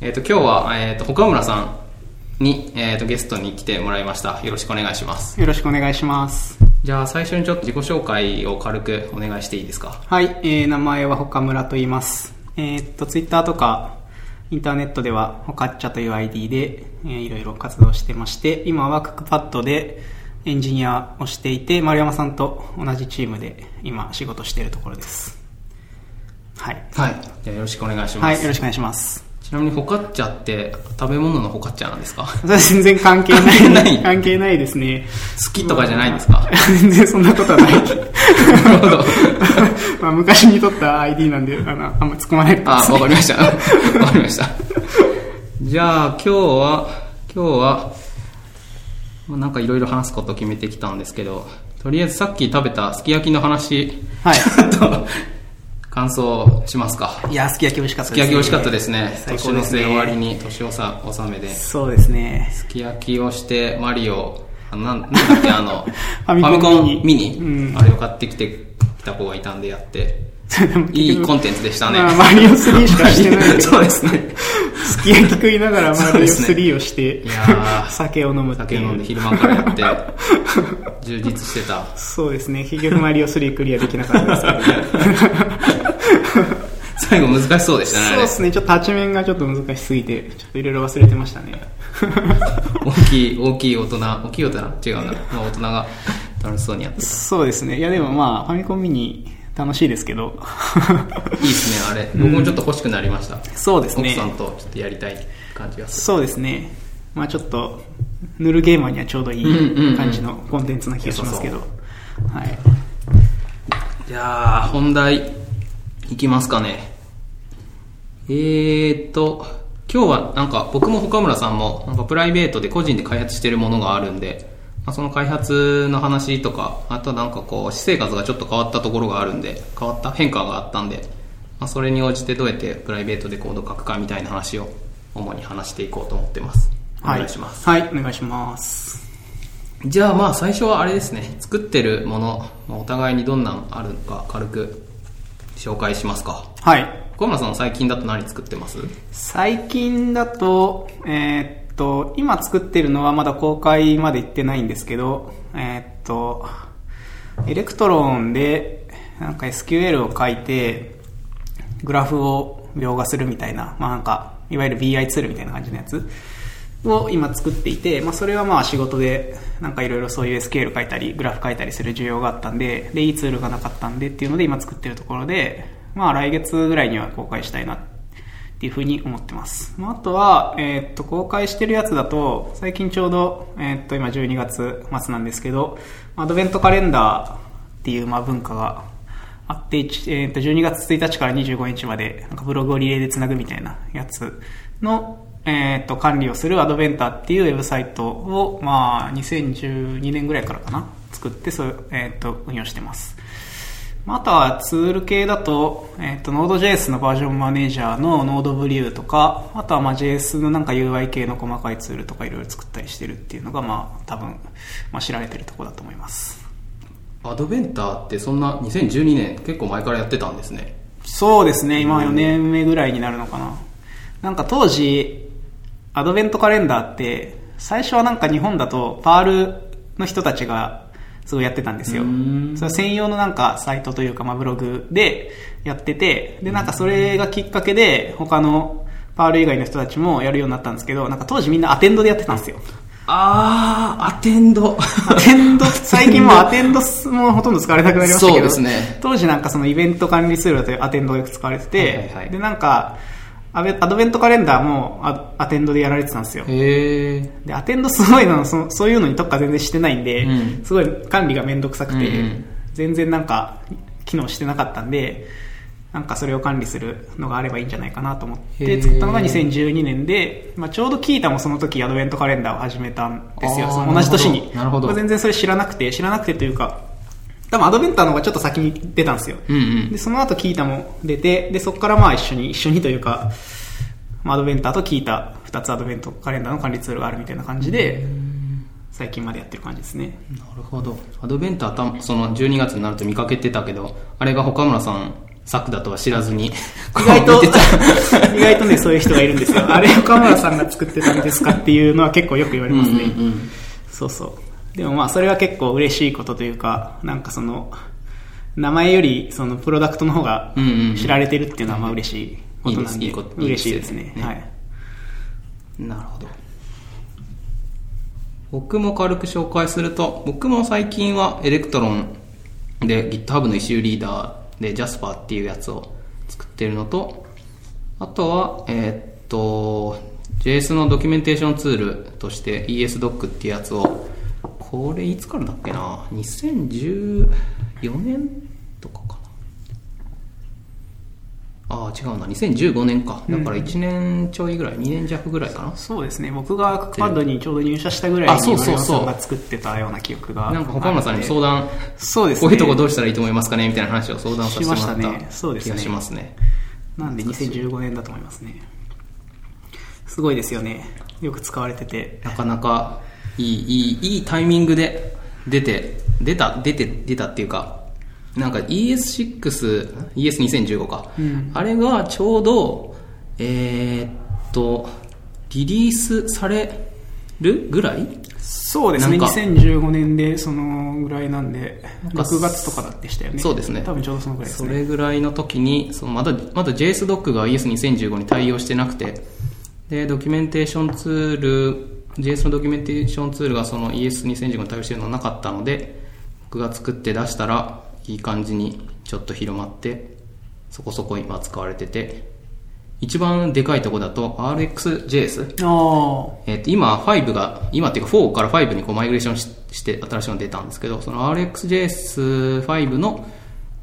えっ、と、今日は、えっ、と、岡村さんに、えっ、と、ゲストに来てもらいました。よろしくお願いします。よろしくお願いします。じゃあ、最初にちょっと自己紹介を軽くお願いしていいですか？はい、えー、名前は岡村と言います。えーっと、ツイッターとか、インターネットでは、ホカッチャという ID で、えーいろいろ活動してまして、今はクックパッドでエンジニアをしていて、丸山さんと同じチームで今仕事しているところです。はい。はい。じゃあ、よろしくお願いします。はい、よろしくお願いします。ちなみに、ホカッチャって、食べ物のホカッチャなんですか？全然関係ない。関係ない関係ないですね。好きとかじゃないんですか？全然そんなことはない。なるほど。まあ昔に取った ID なんで、あの、あんま突っ込まないあ、わかりました。わかりました。じゃあ、今日は、今日は、まあなんかいろいろ話すことを決めてきたんですけど、とりあえずさっき食べたすき焼きの話、はいちょっと、感想しますか？いや、すき焼き美味しかったです、すき焼き美味しかったですね。ですね。末終わりに年をさ納めで。すそうですね。き焼きをして、マリオ、あなんなんだっけ、あの、ファミコンミニうんあれを買ってきてきた子がいたんでやって、いいコンテンツでしたね。まあ、マリオ3しかしてない そうですね。すき焼き食いながらマリオそうですね3をして、いやー酒を飲む酒。飲んで昼間からやって、充実してた。そうですね。結局マリオ3クリアできなかったですけどね。最後難しそうでしたね、そうですね。ちょっと立ち面がちょっと難しすぎて、ちょっといろいろ忘れてましたね。大きい、大きい大人、大きい大人？違うな。まあ大人が楽しそうにやってた。そうですね。いやでもまあ、ファミコンミニ楽しいですけど。いいですね、あれ。僕もちょっと欲しくなりました。そうですね奥さんとちょっとやりたい感じがする。そうですね。まあちょっと、塗るゲーマーにはちょうどいうんうんうんい感じのコンテンツな気がしますけど。はい。じゃあ、本題、いきますかね。えーっと、今日はなんか僕も岡村さんもなんかプライベートで個人で開発してるものがあるんで、まあ、その開発の話とか、あとなんかこう、私生活がちょっと変わったところがあるんで、変わった変化があったんで、まあ、それに応じてどうやってプライベートでコード書くかみたいな話を主に話していこうと思ってます。お願いします。はい、お願いします。じゃあまあ最初はあれですね作ってるもの、まあお互いにどんなんあるのか軽く紹介しますか。はい。小村さん最近だと何作ってます？最近だと、えーっと、今作ってるのはまだ公開まで行ってないんですけど、えーっと、Electron でなんか SQL を書いて、グラフを描画するみたいな、まあなんか、いわゆる BI ツールみたいな感じのやつを今作っていて、まあそれはまあ仕事でなんかいろいろそういう SQL 書いたり、グラフ書いたりする需要があったんで、で、いいツールがなかったんでっていうので今作ってるところで、まあ来月ぐらいには公開したいなっていうふうに思ってます。まあ、あとは、えっと、公開してるやつだと、最近ちょうど、えっと、今12月末なんですけど、アドベントカレンダーっていう、まあ、文化があって、えーっと、12月1日から25日まで、なんかブログをリレーでつなぐみたいなやつの、えーっと、管理をするアドベンターっていうウェブサイトを、まあ、2012年ぐらいからかな、作って、そう、えーっと、運用してます。まああとはツール系だと、えっ、と、Node.js のバージョンマネージャーの Node とか、あとはまあ JS のなんか UI 系の細かいツールとかいろいろ作ったりしてるっていうのが、まあ多分、まあ知られてるところだと思います。アドベンターってそんな2012年結構前からやってたんですねそうですね、今4年目ぐらいになるのかな。なんか当時、アドベントカレンダーって、最初はなんか日本だとパールの人たちがすごいやってたんですよ。それは専用のなんかサイトというか、まあ、ブログでやってて、で、なんかそれがきっかけで他のパール以外の人たちもやるようになったんですけど、なんか当時みんなアテンドでやってたんですよ。あー ATND。ATND、最近もう ATND もほとんど使われなくなりましたけど、そうですね。当時なんかそのイベント管理ツールだと ATND がよく使われてて、はいはいはい。でなんか、アベアドベントカレンダーもア ATND でやられてたんですよ。で、 ATND すごいのそ、そういうのに特化全然してないんで、うんすごい管理がめんどくさくて、うんうん全然なんか機能してなかったんで、なんかそれを管理するのがあればいいんじゃないかなと思って作ったのが2012年で、まあ、ちょうど Qiita もその時アドベントカレンダーを始めたんですよ。同じ年に。なるほど全然それ知らなくて、知らなくてというか、多分アドベンターの方がちょっと先に出たんですよ。うんうんで、その後キータも出て、で、そこからまあ一緒に、一緒にというか、まあアドベンターとキータ、二つアドベントカレンダーの管理ツールがあるみたいな感じで、最近までやってる感じですね。なるほどアドベンターたその12月になると見かけてたけどあれが岡村さん作だとは知らずに、意外と、意外とね、そういう人がいるんですよ。あれ、岡村さんが作ってたんですかっていうのは結構よく言われますね。うんうんうんそうそう。でもまあ、それは結構嬉しいことというか、なんかその、名前より、その、プロダクトの方が知られてるっていうのはまあ嬉しいことなんで、嬉しいですね。はい。なるほど。僕も軽く紹介すると、僕も最近は Electron で GitHub の issue reader で Jasper っていうやつを作ってるのと、あとは、えーっと、JS のドキュメンテーションツールとして ESDoc っていうやつを、これいつからだっけな ?2014 年とかかなああ、違うな。2015年か。だから1年ちょいぐらい、2年弱ぐらいかな。そうですね。僕がクックパッドにちょうど入社したぐらいあに、そうそうそうが作ってたような記憶が。なんか岡村さんにも相談、そうですね。こういうとこどうしたらいいと思いますかね？みたいな話を相談させてもらっしましたねそうですねた気がしますね。なんで2015年だと思いますね。すごいですよね。よく使われてて。なかなかいい、いい、いいタイミングで出て、出た、出て、出たっていうか、なんか ES6、ES2015 か。うんあれがちょうど、えーっと、リリースされるぐらい？そうですね。なんか2015年でそのぐらいなんで、か6月とかだってしたよね。そうですね多分ちょうどそのぐらいですね。それぐらいの時に、そのまだ、まだ JSDoc が ES2015 に対応してなくて、で、ドキュメンテーションツール、JS のドキュメンテーションツールがその ES2015 に対応してるのはなかったので、僕が作って出したら、いい感じにちょっと広まって、そこそこ今使われてて、一番でかいとこだと RxJS。あえっと今5が、今っていうか4から5にこうマイグレーションしして新しいのが出たんですけど、その RxJS5 の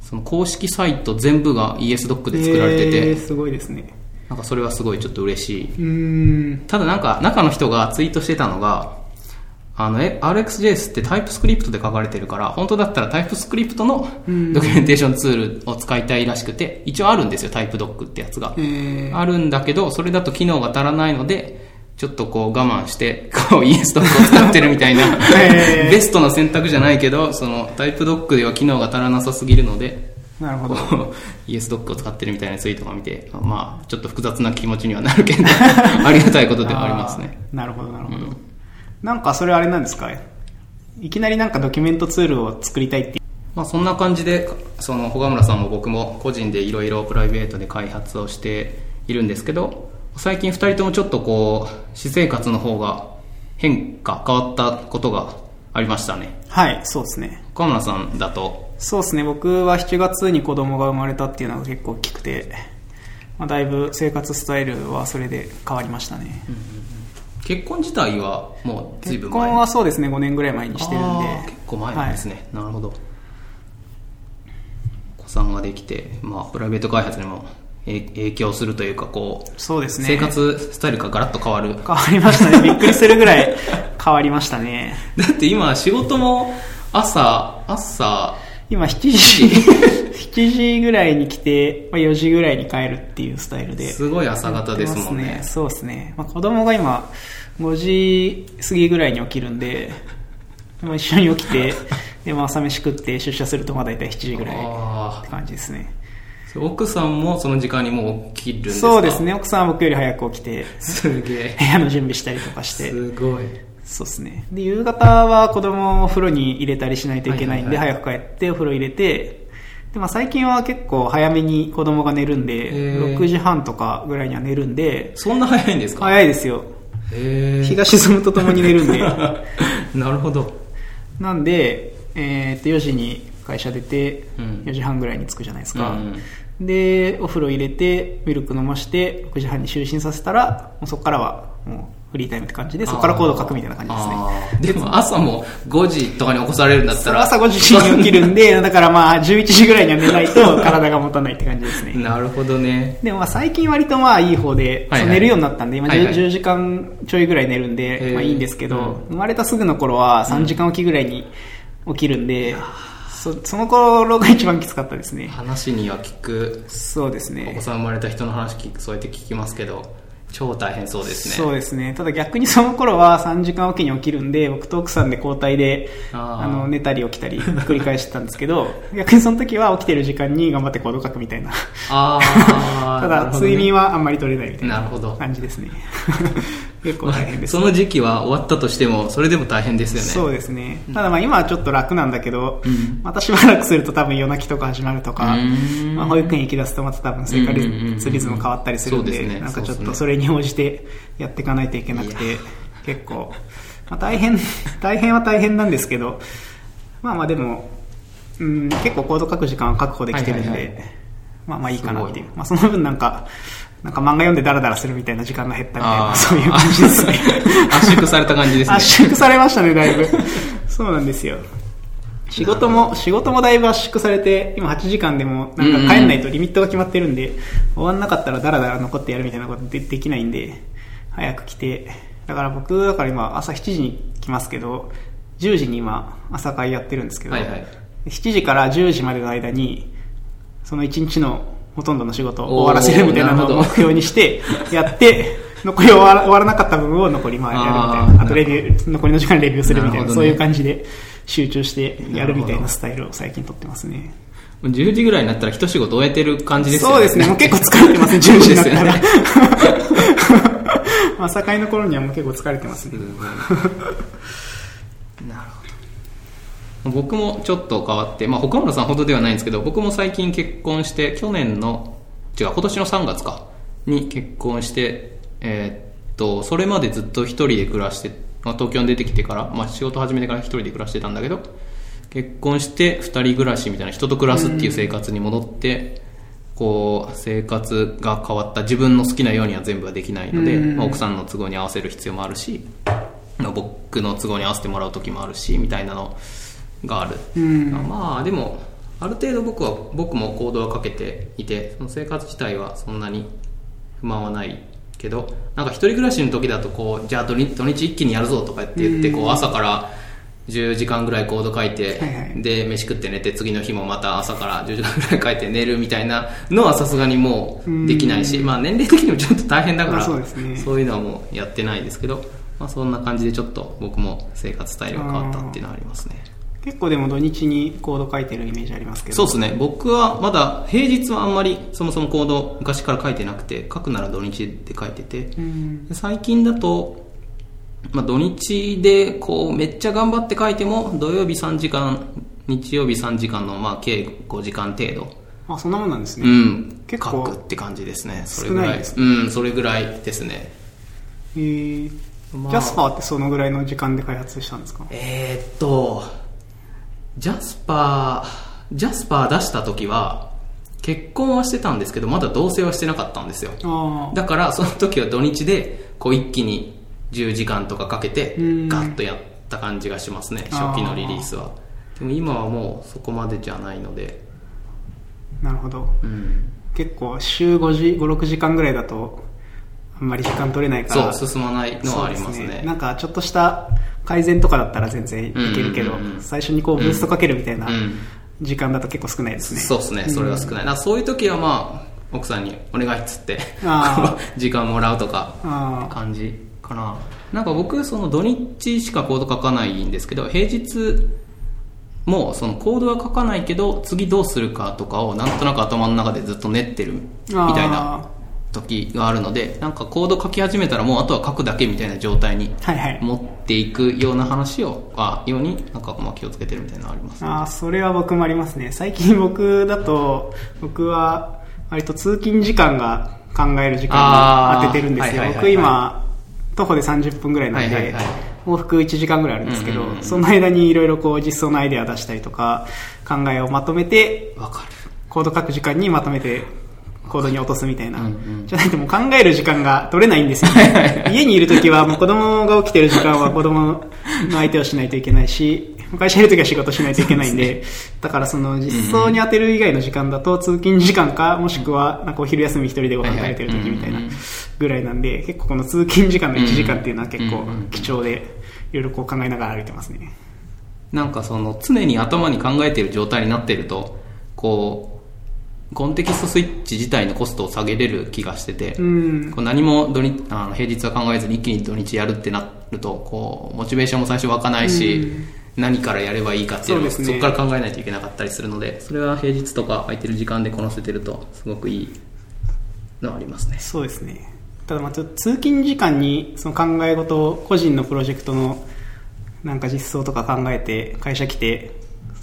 その公式サイト全部が ESDoc あ。で作られてて、えーすごいですね。なんかそれはすごいちょっと嬉しい。ただなんか中の人がツイートしてたのが、あの、え RxJS ってタイプスクリプトで書かれてるから、本当だったらタイプスクリプトのドキュメンテーションツールを使いたいらしくて、一応あるんですよ、タイプドックってやつが。えー、あるんだけど、それだと機能が足らないので、ちょっとこう我慢して、こう ES ドックを使ってるみたいな、ベストな選択じゃないけど、そのタイプドックでは機能が足らなさすぎるので、なるほど。こう ES ドックを使ってるみたいなツイートが見て、まあ、ちょっと複雑な気持ちにはなるけど、ありがたいことではありますね。なるほど、なるほど。なんかそれあれなんですか？いきなりなんかドキュメントツールを作りたいってまあそんな感じで、その、小村さんも僕も個人でいろいろプライベートで開発をしているんですけど、最近二人ともちょっとこう、私生活の方が変化、変わったことがありましたね。はい、そうですね。小村さんだと、そうですね、僕は7月に子供が生まれたっていうのが結構大きくて、まあ、だいぶ生活スタイルはそれで変わりましたね。結婚自体はもう随結分前？婚はそうですね、5年ぐらい前にしてるんで。結構前なんですね、なるほどお子さんができて、まあ、プライベート開発にもえ影響するというかこうそうですね。生活スタイルがガラッと変わる変わりましたね。びっくりするぐらい変わりましたね。だって今仕事も朝朝今7時、7時ぐらいに来て、まあ、4時ぐらいに帰るっていうスタイルで。すごい朝方ですもんねそうですね。まあ、子供が今、5時過ぎぐらいに起きるんで、まあ、一緒に起きて、で、まあ、朝飯食って出社するとまあ大体7時ぐらいってあ感じですね。ー奥さんもその時間にもう起きるんですか？そうですね。奥さんは僕より早く起きて、すげえ部屋の準備したりとかして。すごいそうですね。で、夕方は子供をお風呂に入れたりしないといけないんで、はい早く帰ってお風呂入れて、で、まあ最近は結構早めに子供が寝るんで、へー6時半とかぐらいには寝るんで、そんな早いんですか？早いですよ。日が沈むとともに寝るんで。なるほどなんで、えーっと、4時に会社出て、うん4時半ぐらいに着くじゃないですか。うんで、お風呂入れて、ミルク飲まして、6時半に就寝させたら、もうそこからは、もうフリータイムって感じで、そこからコード書くみたいな感じですね。でも朝も5時とかに起こされるんだったら。朝5時に起きるんで、だからまあ11時ぐらいには寝ないと体が持たないって感じですね。なるほどね。でもまあ最近割とまあいい方で、はいはい。寝るようになったんで、今 10,、はいはい。10時間ちょいぐらい寝るんへで、ー。まあいいんですけど、うん。生まれたすぐの頃は3時間起きぐらいに起きるんで、そその頃が一番きつかったですね。話には聞く。そうですね。お子。さん生まれた人の話聞くそうやって聞きますけど超大変そうですね。そうですね。ただ逆にその頃は3時間おきに起きるんで、僕と奥さんで交代で、あの、寝たり起きたり繰り返してたんですけど、逆にその時は起きてる時間に頑張ってコード書くみたいな。ああ。ただ、睡眠はあんまり取れないみたいな感じですね。結構大変です。その時期は終わったとしても、それでも大変ですよね。そうですね。ただまあ今はちょっと楽なんだけど、うん。またしばらくすると多分夜泣きとか始まるとかまあ保育園行き出すとまた多分生活リズム変わったりするんで、ですね。なんかちょっとそれに応じてやっていかないといけなくいて、結構、まあ大変、大変は大変なんですけど、まあまあでも、うん、結構コード書く時間は確保できてるんで、はいはいはい。まあまあいいかなっていう。す。まあその分なんか、なんか漫画読んでダラダラするみたいな時間が減ったみたいな、そういう感じですね。圧縮された感じですね。圧縮されましたね、だいぶ。そうなんですよ。仕事も、仕事もだいぶ圧縮されて、今8時間でも、なんか帰んないとリミットが決まってるんで、終わんなかったらダラダラ残ってやるみたいなことでできないんで、早く来て、だから僕、だから今朝7時に来ますけど、10時に今朝会やってるんですけど、はいはい7時から10時までの間に、その1日のほとんどの仕事を終わらせるみたいなのを目標にして、やって、残り終わら終わらなかった部分を残りまあやるみたいな。あとレビュー、残りの時間にレビューするみたいな、ねそういう感じで集中してやるみたいなスタイルを最近取ってますね。10時ぐらいになったら一仕事終えてる感じですよね。そうですね、もう結構疲れてますね、10時になったら。まあ、境の頃にはもう結構疲れてますね。僕もちょっと変わって、まあ、他村さんほどではないんですけど、僕も最近結婚して、去年の、違う、今年の3月か、に結婚して、えーっと、それまでずっと一人で暮らして、まあ、東京に出てきてから、まあ、仕事始めてから一人で暮らしてたんだけど、結婚して二人暮らしみたいな人と暮らすっていう生活に戻って、こう、生活が変わった自分の好きなようには全部はできないので、うん。まあ、奥さんの都合に合わせる必要もあるし、まあ僕の都合に合わせてもらう時もあるしみたいなのがある、うん。まあでもある程度僕は僕も行動はかけていてその生活自体はそんなに不満はないけどなんか一人暮らしの時だとこうじゃあ土日土日一気にやるぞとかって言ってこう朝から10時間ぐらいコード書いて、はいはい。で飯食って寝て次の日もまた朝から10時間ぐらい書いて寝るみたいなのはさすがにもうできないし、まあ年齢的にもちょっと大変だから、まあそうね。そういうのはもうやってないですけど、まあ、そんな感じでちょっと僕も生活スタイルが変わったっていうのはありますね結構でも土日にコード書いてるイメージありますけど。そうですね。僕はまだ平日はあんまりそもそもコード昔から書いてなくて書くなら土日で書いてて。うん。で最近だと、まあ、土日でこうめっちゃ頑張って書いても土曜日3時間日曜日3時間のまあ計5時間程度。あ、そんなもんなんですね。うん。結構書くって感じですね。それぐらい。ですうんそれぐらいですね。えーまあ。ジャスパーってそのぐらいの時間で開発したんですか？えーっと、ジャスパー、ジャスパー出した時は、結婚はしてたんですけど、まだ同棲はしてなかったんですよ。だから、その時は土日で、こう一気に10時間とかかけてうん、ガッとやった感じがしますね、初期のリリースは。でも今はもうそこまでじゃないので、なるほど。うん、結構週5時、5、6時間ぐらいだと、あんまり時間取れないから。そう、進まないのはありますそうでね。なんかちょっとした改善とかだったら全然いけるけどうんうんうんう、ん最初にこうブーストかけるみたいなうん時間だと結構少ないですね。そうですね、それが少ない。だからそういう時はまあ、奥さんにお願いっつってあ、時間もらうとか。感じかななんか僕その土日しかコード書かないんですけど平日もそのコードは書かないけど次どうするかとかをなんとなく頭の中でずっと練ってるみたいな時があるのでなんかコード書き始めたらもうあとは書くだけみたいな状態に。持っていくような話をあようになんかまあ気をつけてるみたいなのありますああ、それは僕もありますね。最近僕だと、僕は割と通勤時間が考える時間に当ててるんですよ。あーはいはいはいはい僕今、徒歩で30分ぐらいなんで、はいはいはい往復1時間ぐらいあるんですけど、うんうんうんその間にいろいろこう実装のアイデア出したりとか、考えをまとめて、わかるコード書く時間にまとめて、コードに落とすみたいな。うんうん。じゃないともう考える時間が取れないんですよ、ね。家にいるときはもう子供が起きてる時間は子供の相手をしないといけないし、会社にいるときは仕事しないといけないんで、だからその実装に当てる以外の時間だと通勤時間か、もしくはなんかお昼休み一人でご飯食べてるときみたいなぐらいなんで、結構この通勤時間の1時間っていうのは結構貴重で、いろいろこう考えながら歩いてますね。なんかその常に頭に考えている状態になっているとこうコンテキストスイッチ自体のコストを下げれる気がしてて、うん。こう何も土日あの平日は考えずに一気に土日やるってなるとこうモチベーションも最初湧かないし、何からやればいいかっていうのをそ,、そうですねこから考えないといけなかったりするのでそれは平日とか空いてる時間でこなせてるとすごくいいのはありますねそうですね。ただまあちょっと通勤時間にその考え事を個人のプロジェクトのなんか実装とか考えて会社来て、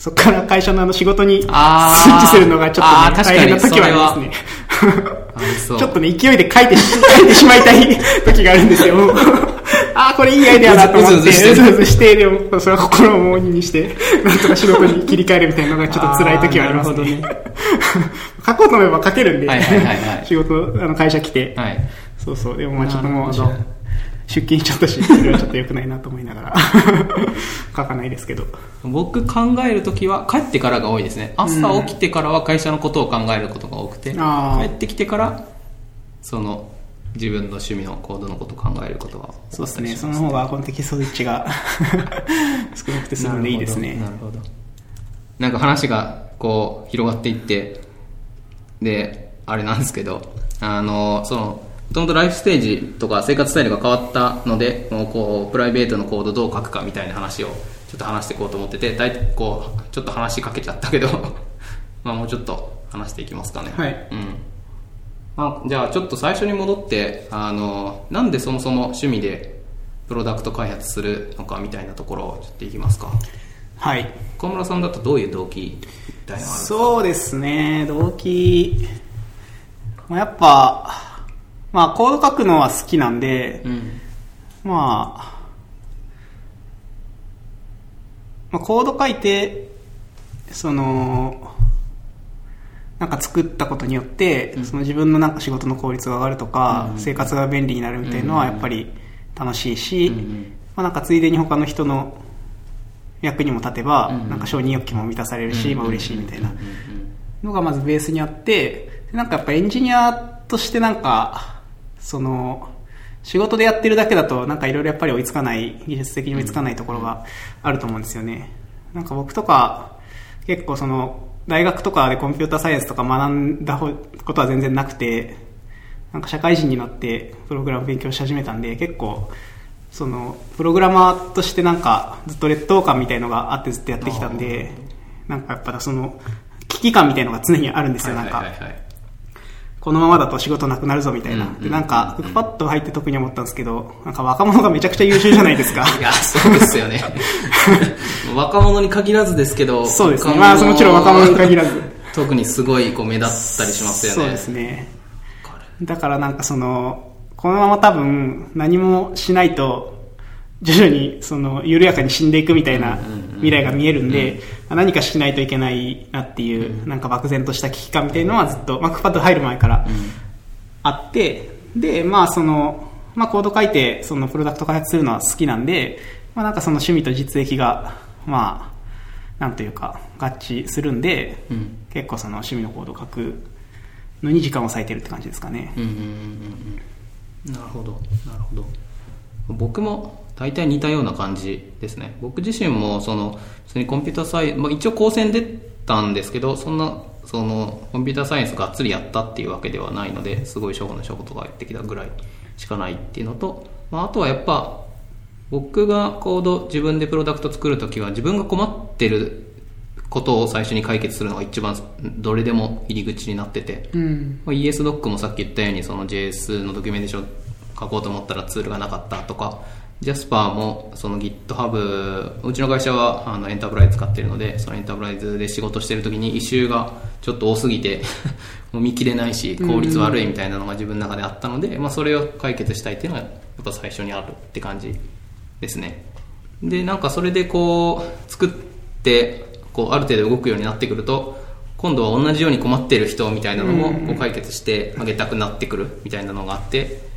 そこから会社のあの仕事にスイッチするのがちょっと、ね、大変な時はありますね。ちょっとね、勢いで書いてし、書いてしまいたい 時があるんですよ。ああ、これいいアイデアだと思って、うずうずしてでも、それは心を重荷にして、なんとか仕事に切り替えるみたいなのがちょっと辛い時はありますね。あーな書こうと思えば書けるんで、はいはいはいはい。仕事、あの、会社来て、はい。そうそう、でもまあちょっともう出勤しちゃったし、それはちょっと良くないなと思いながら、書かないですけど。僕考えるときは帰ってからが多いですね。朝起きてからは会社のことを考えることが多くて、帰ってきてからその自分の趣味のコードのことを考えることがそうですね、その方がコンテキストッチが 少なくて済むんでいいですね。なるほどなんか話がこう広がっていってであれなんですけどあのそのもともとライフステージとか生活スタイルが変わったのでもうこうプライベートのコードどう書くかみたいな話をちょっと話していこうと思ってて大体こうちょっと話しかけちゃったけど まあもうちょっと話していきますかね。はい。うん。まあ、じゃあちょっと最初に戻ってあのなんでそもそも趣味でプロダクト開発するのかみたいなところをちょっといきますか。はい。小村さんだとどういう動機みたいなのがあるそうですね、動機、まあ、やっぱ、まあ、コード書くのは好きなんで、うん。まあ、まあ、コード書いて、その、なんか作ったことによって、その自分のなんか仕事の効率が上がるとか、生活が便利になるみたいのはやっぱり楽しいし、うんうん。まあ、なんかついでに他の人の役にも立てば、うん。うんなんか承認欲求も満たされるし、まあ嬉しいみたいな。うん。うん。のがまずベースにあって、でなんかやっぱエンジニアとしてなんか、その、仕事でやってるだけだとなんかいろいろやっぱり追いつかない、技術的に追いつかないところがあると思うんですよね。なんか僕とか結構その、大学とかでコンピューターサイエンスとか学んだことは全然なくて、なんか社会人になってプログラム勉強し始めたんで結構そのプログラマーとしてなんかずっと劣等感みたいのがあってずっとやってきたんでなんかやっぱその危機感みたいのが常にあるんですよ、はないんかはいはい。はいこのままだと仕事なくなるぞみたいな、でなんかクックパッド入って特に思ったんですけどなんか若者がめちゃくちゃ優秀じゃないですか。いやそうですよね。若者に限らずですけどそうですね。まあもちろん若者に限らず。特にすごいこう目立ったりしますよね。そうですね。だからなんかそのこのまま多分何もしないと徐々にその緩やかに死んでいくみたいな未来が見えるんで、何かしないといけないなっていう、なんか漠然とした危機感みたいなのはずっと、マックパッド入る前からあって、で、まあその、まあコード書いて、そのプロダクト開発するのは好きなんで、まあなんかその趣味と実益が、まあ、なんというか、合致するんで、うん。結構その趣味のコードを書くのに時間を割いてるって感じですかね。うんうんうんうん。なるほどなるほど。僕も大体似たような感じですね僕自身もその普通にコンピューターサイエンス、まあ、一応高専出たんですけどそんなそのコンピューターサイエンスがっつりやったっていうわけではないのですごい初歩の初歩とかやってきたぐらいしかないっていうのと、まあ、あとはやっぱ僕がコード自分でプロダクト作るときは自分が困ってることを最初に解決するのが一番どれでも入り口になってて、うん。まあ ESDoc もさっき言ったようにその JS のドキュメンテーション書こうと思ったらツールがなかったとか Jasper もその GitHub うちの会社はあのエンタープライズ使ってるのでそのエンタープライズで仕事してる時に異臭がちょっと多すぎて もう見切れないし効率悪いみたいなのが自分の中であったので、まあ、それを解決したいっていうのがやっぱ最初にあるって感じですね。でなんかそれでこう作ってこうある程度動くようになってくると今度は同じように困ってる人みたいなのもこう解決してあげたくなってくるみたいなのがあって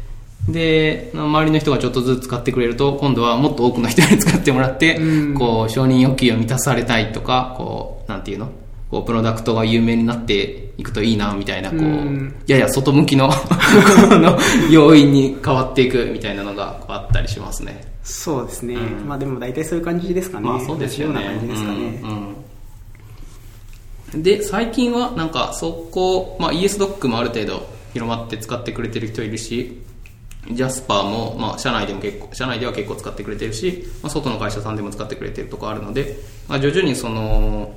で周りの人がちょっとずつ使ってくれると今度はもっと多くの人に使ってもらってうんこう承認欲求を満たされたいとかこうなんていうの？こうプロダクトが有名になっていくといいなみたいなこううんやや外向きの この要因に変わっていくみたいなのがこうあったりしますね。そうですね。うんまあでも大体そういう感じですかね。まあそうですよね。ような感じですかね。で、最近はなんかそこ、まあ ESDoc もある程度広まって使ってくれてる人いるし、ジャスパーも、まあ、社内でも結構、社内では結構使ってくれてるし、まあ、外の会社さんでも使ってくれてるとこあるので、まあ、徐々にその、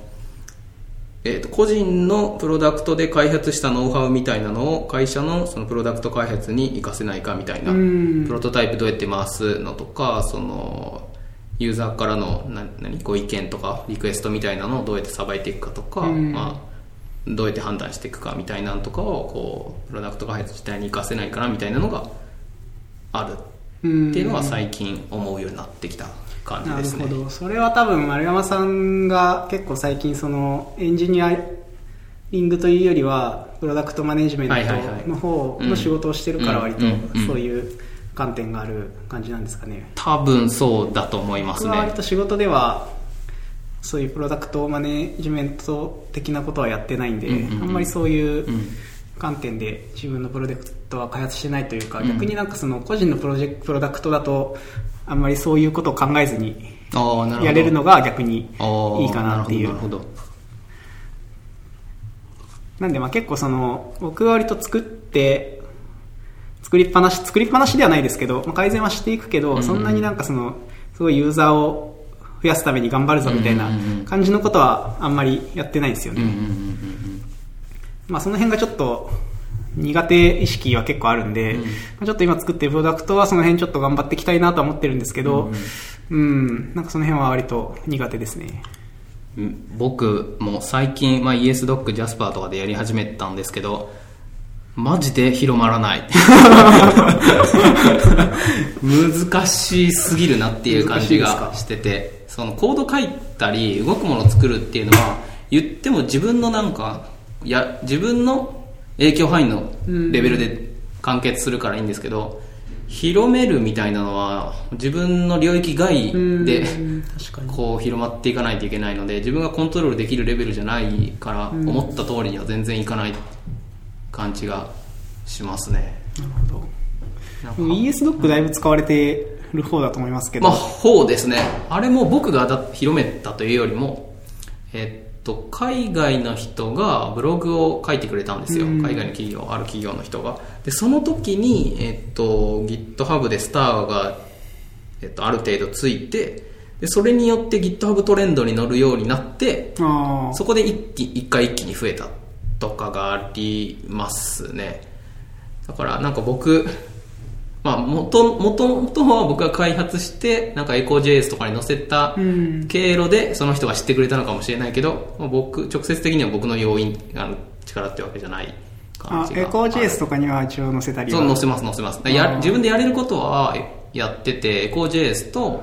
えー、と個人のプロダクトで開発したノウハウみたいなのを会社のそのプロダクト開発に活かせないかみたいなプロトタイプどうやって回すのとかそのユーザーからのな何？ご意見とかリクエストみたいなのをどうやってさばいていくかとか、まあ、どうやって判断していくかみたいなのとかをこうプロダクト開発自体に活かせないかなみたいなのがあるっていうのは最近思うようになってきた感じですね。なるほど。それは多分丸山さんが結構最近そのエンジニアリングというよりはプロダクトマネジメントの方の仕事をしてるから割とそういう観点がある感じなんですかね。多分そうだと思いますね。割と仕事ではそういうプロダクトマネジメント的なことはやってないんで、あんまりそういう観点で自分のプロダクトは開発してないというか、逆になんかその個人のプロジェクプロダクトだとあんまりそういうことを考えずにやれるのが逆にいいかなっていう。なんでまあ結構その僕は割と作って作りっぱなし作りっぱなしではないですけど、まあ、改善はしていくけど、そんなになんかそのすごいユーザーを増やすために頑張るぞみたいな感じのことはあんまりやってないんですよね。まあその辺がちょっと苦手意識は結構あるんで、うん、ちょっと今作ってるプロダクトはその辺ちょっと頑張っていきたいなとは思ってるんですけど、うん、うん、なんかその辺は割と苦手ですね。僕も最近、まあ、ESDoc、ジャスパーとかでやり始めたんですけど、マジで広まらない。難しすぎるなっていう感じがしてて、そのコード書いたり動くものを作るっていうのは、言っても自分のなんか、や、自分の影響範囲のレベルで完結するからいいんですけど、広めるみたいなのは自分の領域外でこう広まっていかないといけないので自分がコントロールできるレベルじゃないから思った通りには全然いかない感じがしますね。なるほど。ES ドックだいぶ使われてる方だと思いますけど。まあ方ですね。あれも僕が広めたというよりもえっと、海外の人がブログを書いてくれたんですよ、海外の企業ある企業の人が。でその時に、えっと、GitHub でスターが、えっと、ある程度ついてでそれによって GitHub トレンドに乗るようになってそこで一気一回一気に増えたとかがありますね。だからなんか僕まあ、もと、もともとは僕が開発して、なんか EcoJS とかに載せた経路で、その人が知ってくれたのかもしれないけど、まあ、僕、直接的には僕の要因、あの、力ってわけじゃない感じが。エコー JS とかには一応載せたりそう、載せます、載せます。や自分でやれることはやってて、エコー JS と、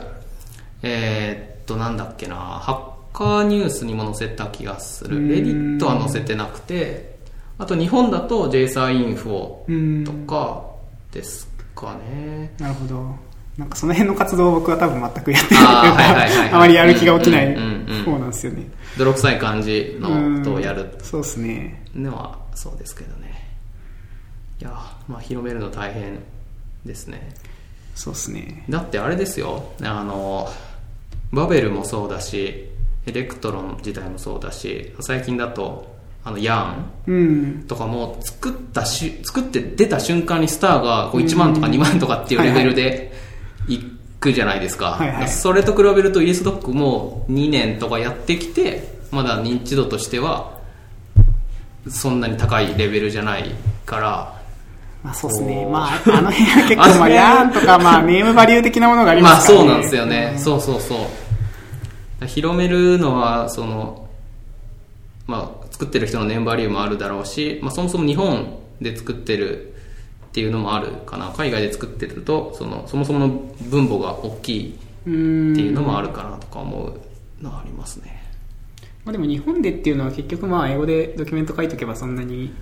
えー、っと、なんだっけな、ハッカーニュースにも載せた気がする。レディットは載せてなくて、あと日本だと JSA インフォとかですかね。なるほど。なんかその辺の活動を僕は多分全くやってない。あまりやる気が起きない。方なんですよね。泥臭い感じのことをやる。そうですね。のはそうですけどね。いやまあ広めるの大変ですね。そうですね。だってあれですよ。あのバベルもそうだし Electron 自体もそうだし最近だとあの、 Yarn とかも作ったし、作って出た瞬間にスターがこう1万とか2万とかっていうレベルでいくじゃないですか。はいはい、それと比べると ESDoc も2年とかやってきて、まだ認知度としてはそんなに高いレベルじゃないから、まあそうですね。まあ、あの辺は結構、まあ、ヤーンとか、まあ、ネームバリュー的なものがありますからね。まあそうなんですよね。うん、そうそうそう。広めるのは、その、まあ、作ってる人のネームバリューもあるだろうし、まあ、そもそも日本で作ってるっていうのもあるかな。海外で作ってるとそのそもそもの分母が大きいっていうのもあるかなとか思うのはありますね。まあ、でも日本でっていうのは結局まあ英語でドキュメント書いとけばそんなに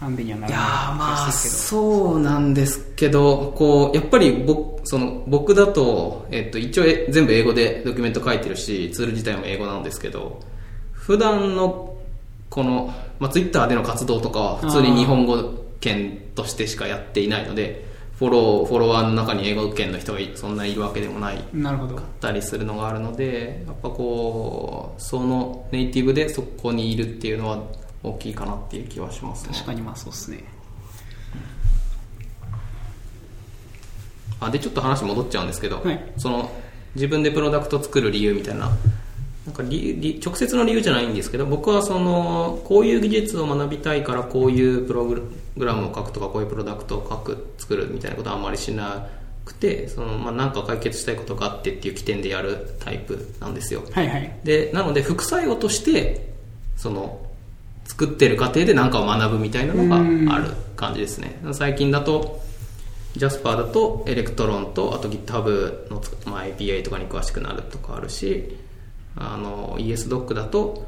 ハンデにはならないいやまあそうなんですけどこうやっぱり僕その僕だと、えっと、一応全部英語でドキュメント書いてるしツール自体も英語なんですけど普段のこの、まあ、ツイッターでの活動とかは普通に日本語圏としてしかやっていないので、フフォロー、フォロワーの中に英語圏の人がそんないるわけでもないなるほど。たりするのがあるので、やっぱこう、そのネイティブでそこにいるっていうのは大きいかなっていう気はしますね。確かにまあそうですね。あでちょっと話戻っちゃうんですけど、はいその自分でプロダクト作る理由みたいななんか理理直接の理由じゃないんですけど僕はそのこういう技術を学びたいからこういうプログラムを書くとかこういうプロダクトを書く作るみたいなことはあんまりしなくてその、まあ、なんか解決したいことがあってっていう起点でやるタイプなんですよ。はいはい。でなので副作用としてその作ってる過程で何かを学ぶみたいなのがある感じですね。最近だと Jasper だと Electron とあと GitHub の、まあ、API とかに詳しくなるとかあるしあの ESDoc だと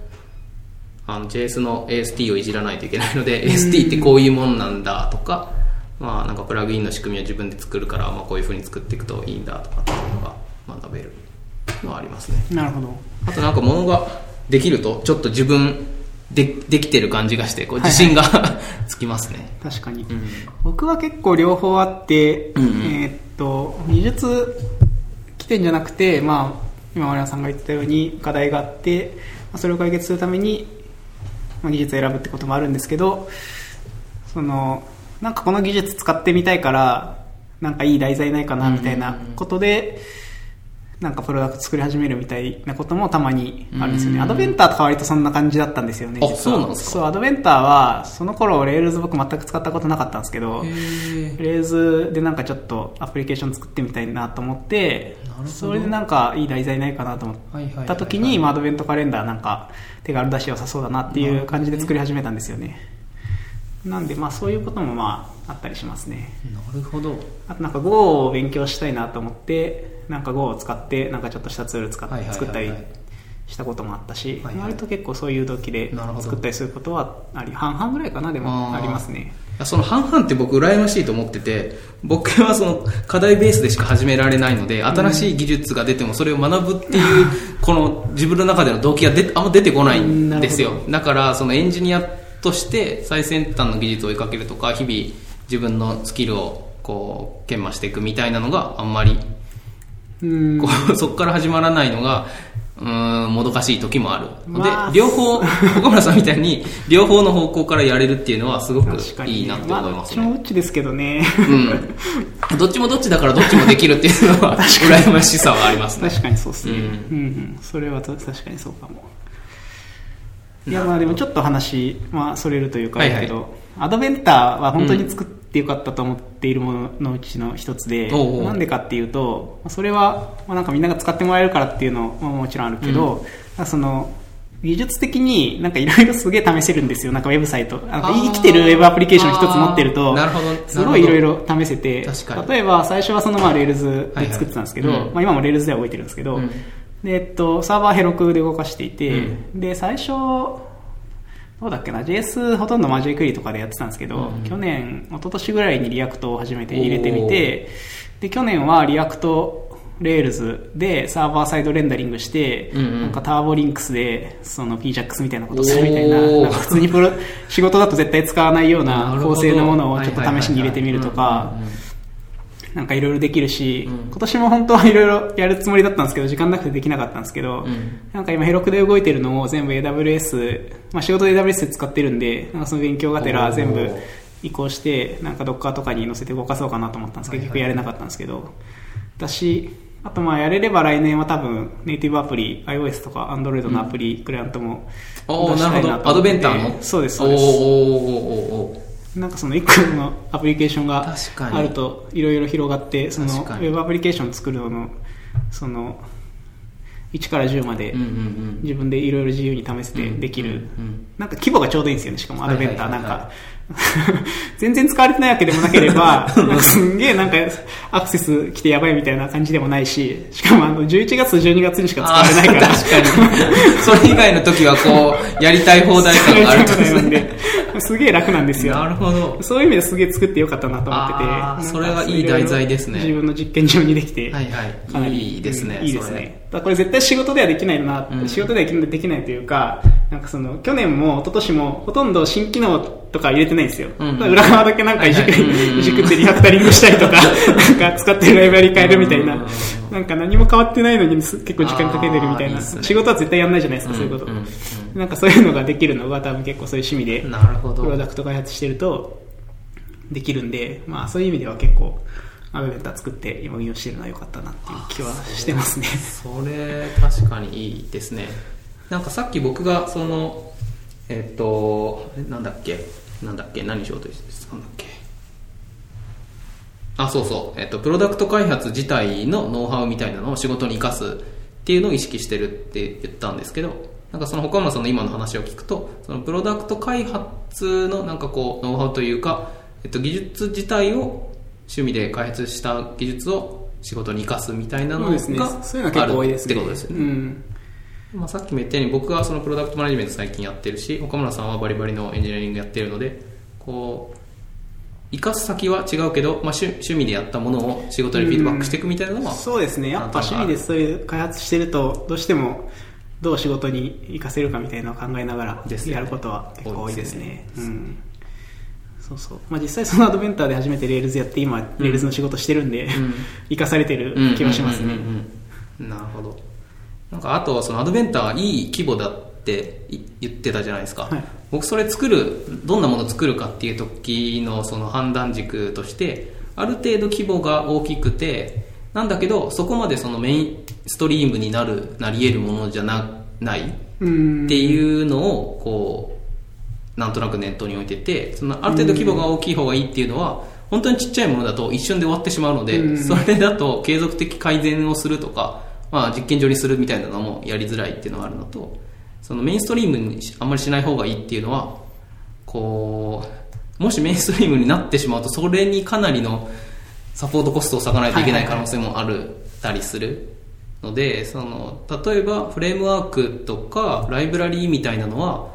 あの JS の AST をいじらないといけないので AST ってこういうもんなんだとかまあなんかプラグインの仕組みを自分で作るから、まあ、こういうふうに作っていくといいんだとかっていうのが学べるのはありますね。なるほど。あとなんか物ができるとちょっと自分でできてる感じがしてこう自信が、つきますね。確かに。うん。僕は結構両方あって、うんうん。えーっと、技術起点じゃなくて、まあ、今丸山さんが言ってたように課題があって、まあそれを解決するために、まあ、技術を選ぶってこともあるんですけど、その、なんかこの技術使ってみたいから、なんかいい題材ないかなみたいなことで、なんかプロダクト作り始めるみたいなこともたまにあるんですよね。うん Adventar とか割とそんな感じだったんですよね。あそうなんですか？そう、 Adventar は、その頃、 Rails 僕全く使ったことなかったんですけど、 Rails でなんかちょっとアプリケーション作ってみたいなと思ってそれでなんかいい題材ないかなと思った時に、まあ、アドベントカレンダーなんか手軽だし良さそうだなっていう感じで作り始めたんですよね。なんでまあそういうこともまああったりしますね。なるほど。あとなんか Go を勉強したいなと思ってなんか Go を使ってなんかちょっとしたツール使っはいはいはいはい。作ったりしたこともあったし、はいはい。割と結構そういう動機で作ったりすることはあり半々ぐらいかなでもありますね。その半々って僕羨ましいと思ってて僕はその課題ベースでしか始められないので新しい技術が出てもそれを学ぶっていうこの自分の中での動機が出あんま出てこないんですよ。だからそのエンジニアとして最先端の技術を追いかけるとか日々自分のスキルをこう研磨していくみたいなのがあんまりうんこう そこから始まらないのがうーんもどかしい時もある。ので、まあ。両方岡村さんみたいに両方の方向からやれるっていうのはすごくいいなって思いますね、まあ、どっちもどっちですけどね。うん、どっちもどっちだからどっちもできるっていうのは 羨ましさはありますね。確かにそうですね、ううんんうん。それはと確かにそうかも。いやまあでもちょっと話、まあ、それるというかだけど、はい Adventar は本当に作ってよかったと思っているもののうちの一つで、なんでかっていうとそれは、まあ、なんかみんなが使ってもらえるからっていうのももちろんあるけど、なん。かその技術的になんかいろいろすげえ試せるんですよ。なんかウェブサイト。なんか生きてるウェブアプリケーション一つ持ってるとすごいいろいろ試せて例えば最初はそのまあ Rails で作ってたんですけど、はいはいうん。まあ、今も Rails では動いてるんですけど、うん。でえっと、サーバー Heroku で動かしていて、うで最初どうだっけな？JS ほとんどマジ q リとかでやってたんですけど、うん。去年一昨年ぐらいに React を初めて入れてみてで去年は React Rails でサーバーサイドレンダリングして、うんうん。なんか Turbolinks でその PJAX みたいなことをするみたいななんか普通にプロ 仕事だと絶対使わないような構成のものをちょっと試しに入れてみるとかうんうんうんなんかいろいろできるし、うん。今年も本当はいろいろやるつもりだったんですけど、時間なくてできなかったんですけど、うん。なんか今ヘロクで動いてるのを全部 AWS、まあ仕事で AWS で使ってるんで、なんかその勉強がてら全部移行して、なんか Docker とかに載せて動かそうかなと思ったんですけど、結局やれなかったんですけど、私、あとまあやれれば来年は多分ネイティブアプリ、iOS とか Android のアプリ、クライアントも出したいなるほどアドベンターの？そうです、そうです。おーおーおーおーなんかその一個のアプリケーションがあるといろいろ広がってそのウェブアプリケーション作るののその1から10まで自分でいろいろ自由に試せてできる、なんか規模がちょうどいいんですよねしかもアドベンター。ないんか 全然使われてないわけでもなければ すんげえなんかアクセス来てやばいみたいな感じでもないししかもあの11月と12月にしか使われないから。確かに。それ以外の時はこうやりたい放題感がある んで、すげえ楽なんですよ。なるほど。そういう意味ですげえ作ってよかったなと思ってて。それはいい題材ですね。自分の実験上にできて、はいはい。かなりいいですねうんいいですね。だこれ絶対仕事ではできないな、うん。仕事ではできないというか、なんかその、去年も一昨年もほとんど新機能とか入れてないんですよ。うん裏側だけなんかいじく、はいはい。うんいじくってリファクタリングしたりとか、なんか使ってるライブラリ変えるみたいな。うん、なんか何も変わってないのにす結構時間かけてるみたいな、いいね。仕事は絶対やんないじゃないですか、そういうこと。んんなんかそういうのができるのが多分結構そういう趣味でうん、なるほど。プロダクト開発してるとできるんで、まあそういう意味では結構、アドベンター作って今運用してるのは良かったなっていう気はしてますね。それ確かにいいですね。なんかさっき僕がそのえっとなんだっけなんだっけ？何しようとしてたんだっけ？あそうそう、えっと、プロダクト開発自体のノウハウみたいなのを仕事に生かすっていうのを意識してるって言ったんですけどなんかその岡村さんの今の話を聞くとそのプロダクト開発のなんかこうノウハウというか、えっと、技術自体を趣味で開発した技術を仕事に生かすみたいなのがそうですね。そういうのは結構多いですね。あるってことですよね、うん。まあ、さっきも言ったように僕はそのプロダクトマネジメント最近やってるし岡村さんはバリバリのエンジニアリングやってるのでこう生かす先は違うけど、まあ、趣趣味でやったものを仕事にフィードバックしていくみたいなのはそうですね。やっぱ趣味でそういう開発してると、どうしてもどう仕事に活かせるかみたいなのを考えながらやることは結構多いですね。うん。そうそう。まあ実際その Adventar で初めて Rails やって今、 Rails の仕事してるんで、ん活かされてる気はしますねうん。うんうんうんなるほどなんかあとその Adventar はいい規模だってい言ってたじゃないですか、はい僕それ作るどんなものを作るかっていう時のその判断軸としてある程度規模が大きくてなんだけどそこまでそのメインストリームになるなり得るものじゃなないうん。っていうのをこうなんとなく念頭に置いててそのある程度規模が大きい方がいいっていうのは本当にちっちゃいものだと一瞬で終わってしまうのでうんそれだと継続的改善をするとか、まあ、実験上にするみたいなのもやりづらいっていうのがあるのとそのメインストリームにあんまりしない方がいいっていうのはこうもしメインストリームになってしまうとそれにかなりのサポートコストを割かないといけない可能性もあるたりするのでその例えばフレームワークとかライブラリーみたいなのは、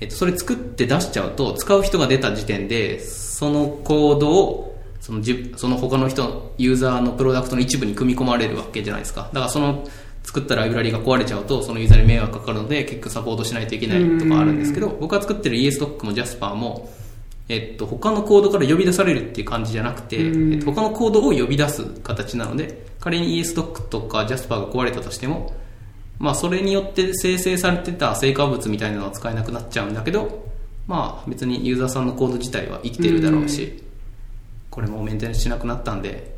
えっと、それ作って出しちゃうと使う人が出た時点でそのコードをそのじその他の人ユーザーのプロダクトの一部に組み込まれるわけじゃないですか。だからその作ったライブラリが壊れちゃうとそのユーザーに迷惑かかるので結局サポートしないといけないとかあるんですけど僕が作ってる ESDoc も Jasper もえっと、他のコードから呼び出されるっていう感じじゃなくて、うん。えっと、他のコードを呼び出す形なので仮に ESDoc とか Jasper が壊れたとしても、まあ、それによって生成されてた成果物みたいなのは使えなくなっちゃうんだけど、まあ、別にユーザーさんのコード自体は生きてるだろうし、これもメンテナンスしなくなったんで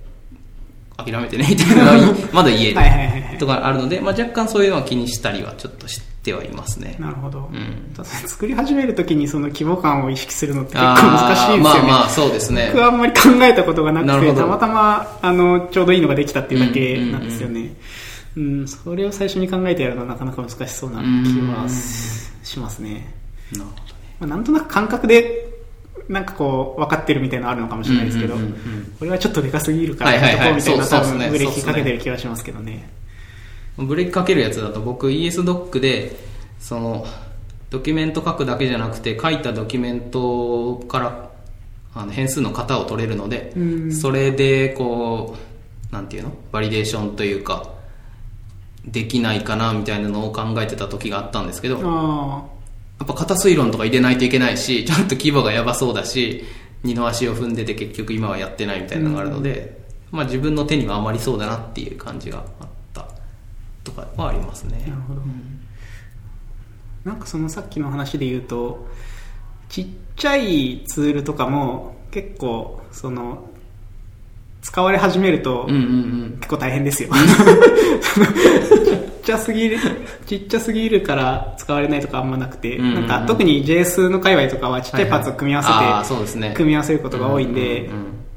諦めてねみたいなのは まだ言えるとかあるので、まあ、若干そういうのは気にしたりはちょっとしてはいますね。なるほど。んただ作り始めるときにその規模感を意識するのって結構難しいんですよね。まあまあそうですね僕はあんまり考えたことがなくて、たまたま、あの、ちょうどいいのができたっていうだけなんですよね。うん、それを最初に考えてやるのはなかなか難しそうな気はしますね。なるほどねまあ、なんとなく感覚で、なんかこう、分かってるみたいなのあるのかもしれないですけど、これはちょっとでかすぎるから、やっとこうみたいな多分ブレーキかけてる気はしますけどね。ブレーキかけるやつだと僕 ESDoc でそのドキュメント書くだけじゃなくて書いたドキュメントからあの変数の型を取れるので、うん。それでこうなんていうの？バリデーションというかできないかなみたいなのを考えてた時があったんですけどやっあぱ型推論とか入れないといけないしちゃんと規模がやばそうだし二の足を踏んでて結局今はやってないみたいなのがあるので、まあ、自分の手には余りそうだなっていう感じがあった。とかはありますね。あ、なるほど。なんかそのさっきの話で言うと、ちっちゃいツールとかも結構、その、使われ始めると、うんうんうん。結構大変ですよ。ちっちゃすぎる、ちっちゃすぎるから使われないとかあんまなくて、なんか特に JS の界隈とかはちっちゃいパーツを組み合わせて、そうですね。組み合わせることが多いんで、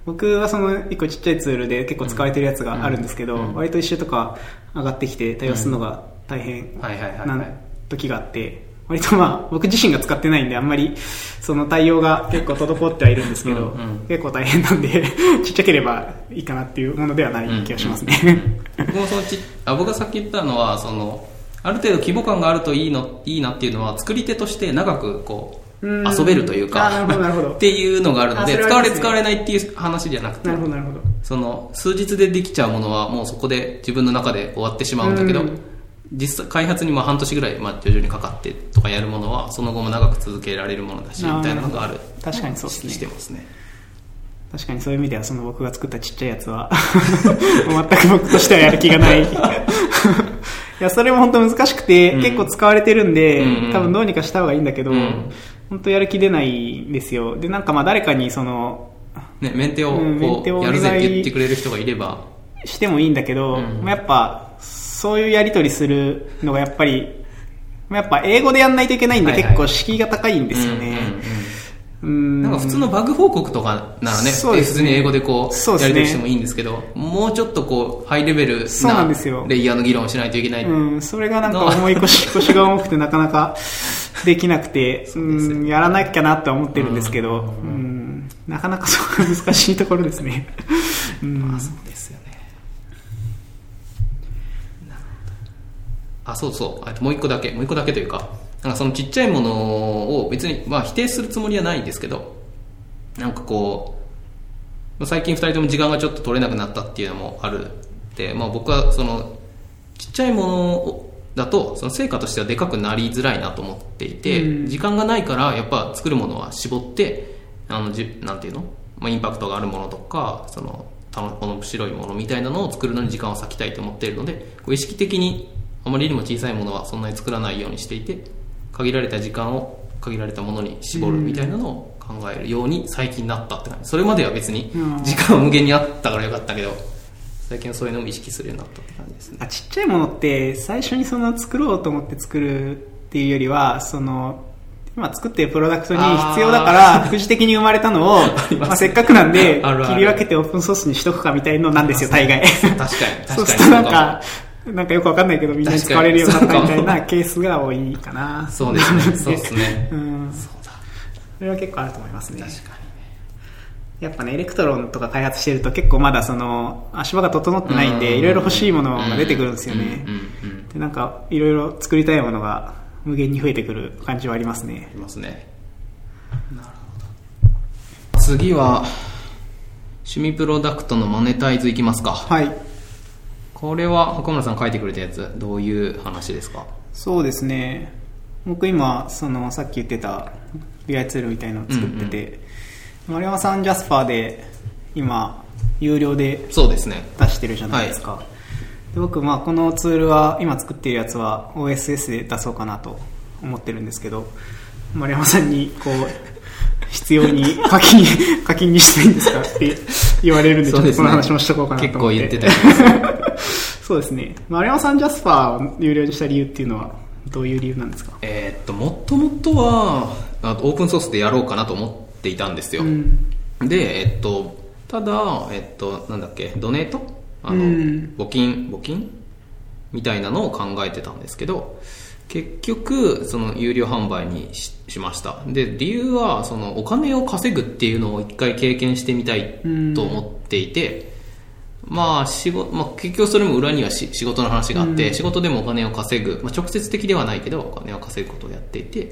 僕はその一個ちっちゃいツールで結構使われてるやつがあるんですけど、割と一周とか上がってきて対応するのが大変はいはいはいはい。な時があって、割とまあ僕自身が使ってないんであんまりその対応が結構滞ってはいるんですけど、うんうん。結構大変なんで ちっちゃければいいかなっていうものではない気がしますね。僕もそのちあ僕がさっき言ったのはそのある程度規模感があるといいのいいなっていうのは作り手として長くこううん。遊べるというか っていうのがあるのであそれは使われ使われないっていう話じゃなくてなるほどなるほど。その数日でできちゃうものはもうそこで自分の中で終わってしまうんだけど、うん実際開発にまあ半年ぐらい、まあ、徐々にかかってとかやるものはその後も長く続けられるものだしみたいなのがある。確かにそうですね。してますね。確かにそういう意味ではその僕が作ったちっちゃいやつは 全く僕としてはやる気がない。いやそれも本当難しくて、うん。結構使われてるんで、うんうん多分どうにかした方がいいんだけど、うん。本当やる気出ないんですよ。でなんかまあ誰かにそのねメンテをこテをお願いうやるぜって言ってくれる人がいれば。してもいいんだけど、うん。まあやっぱそういうやり取りするのがやっぱりまあやっぱ英語でやんないといけないんで、はいはい。結構敷居が高いんですよね、うんうんなんか普通のバグ報告とかならね、そうですね。普通に英語でこう、そうね。やり取りしてもいいんですけど、もうちょっとこう、ハイレベルそうななんですよ。レイヤーの議論をしないといけない。うん、それがなんか重い腰腰が重くてなかなかできなくて、うん、やらなきゃなって思ってるんですけど、うん、なかなかそこが難しいところですね。うん。まあそうですよね。なるほどあ、そうそう。あともう一個だけ、もう一個だけというか、なんかそのちっちゃいものを別に、まあ否定するつもりはないんですけど、なんかこう、最近二人とも時間がちょっと取れなくなったっていうのもあるで、まあ僕はその、ちっちゃいものをだと、その成果としてはでかくなりづらいなと思っていて、うん。時間がないから、やっぱ作るものは絞って、あの、じなんていうの？まあ、インパクトがあるものとか、その、たの面白いものみたいなのを作るのに時間を割きたいと思っているので、こう意識的にあまりにも小さいものはそんなに作らないようにしていて、限られた時間を限られたものに絞るみたいなのを考えるように最近なったって感じ。それまでは別にうん時間は無限にあったからよかったけど、最近はそういうのを意識するようになったって感じですね。あちっちゃいものって最初にその作ろうと思って作るっていうよりは、その、今作ってるプロダクトに必要だから、副次的に生まれたのを、まあ、せっかくなんで切り分けてオープンソースにしとくかみたいのなんですよ、大概。確かに、確かに。そうするとなんか、なんかよくわかんないけどみんなに使われるようになったみたいなケースが多いかな。そうですね。そうですね。うん。そうだ。それは結構あると思いますね。確かにね。やっぱね、 Electron とか開発してると結構まだその、足場が整ってないんで、いろいろ欲しいものが出てくるんですよね。で、なんか、いろいろ作りたいものが無限に増えてくる感じはありますねあ。りますね。なるほど。次は、趣味プロダクトのマネタイズいきますか。はい。これは、岡村さん書いてくれたやつ、どういう話ですか？そうですね。僕今、その、さっき言ってた BI ツールみたいのを作ってて、丸山さんジャスパーで今、有料でそうですね。出してるじゃないですか、で僕、まあ、このツールは今作っているやつは OSS で出そうかなと思ってるんですけど丸山さんにこう必要に課金 課金にしたいんですかって言われるんでちょっとこの話もしとこうかなと思って。結構言ってたや そうですね。丸山さんジャスパーを有料にした理由っていうのはどういう理由なんですか？えーっと、もともとは、あオープンソースでやろうかなと思っていたんですよ。うん。で、えっと、ただ、えっと、なんだっけ、ドネート？あの、うん。募金、募金？みたいなのを考えてたんですけど、結局、その有料販売にししました。で、理由は、そのお金を稼ぐっていうのを一回経験してみたいと思っていて、まあ、仕事、まあ、結局それも裏にはし仕事の話があって、仕事でもお金を稼ぐ、まあ、直接的ではないけど、お金を稼ぐことをやっていて、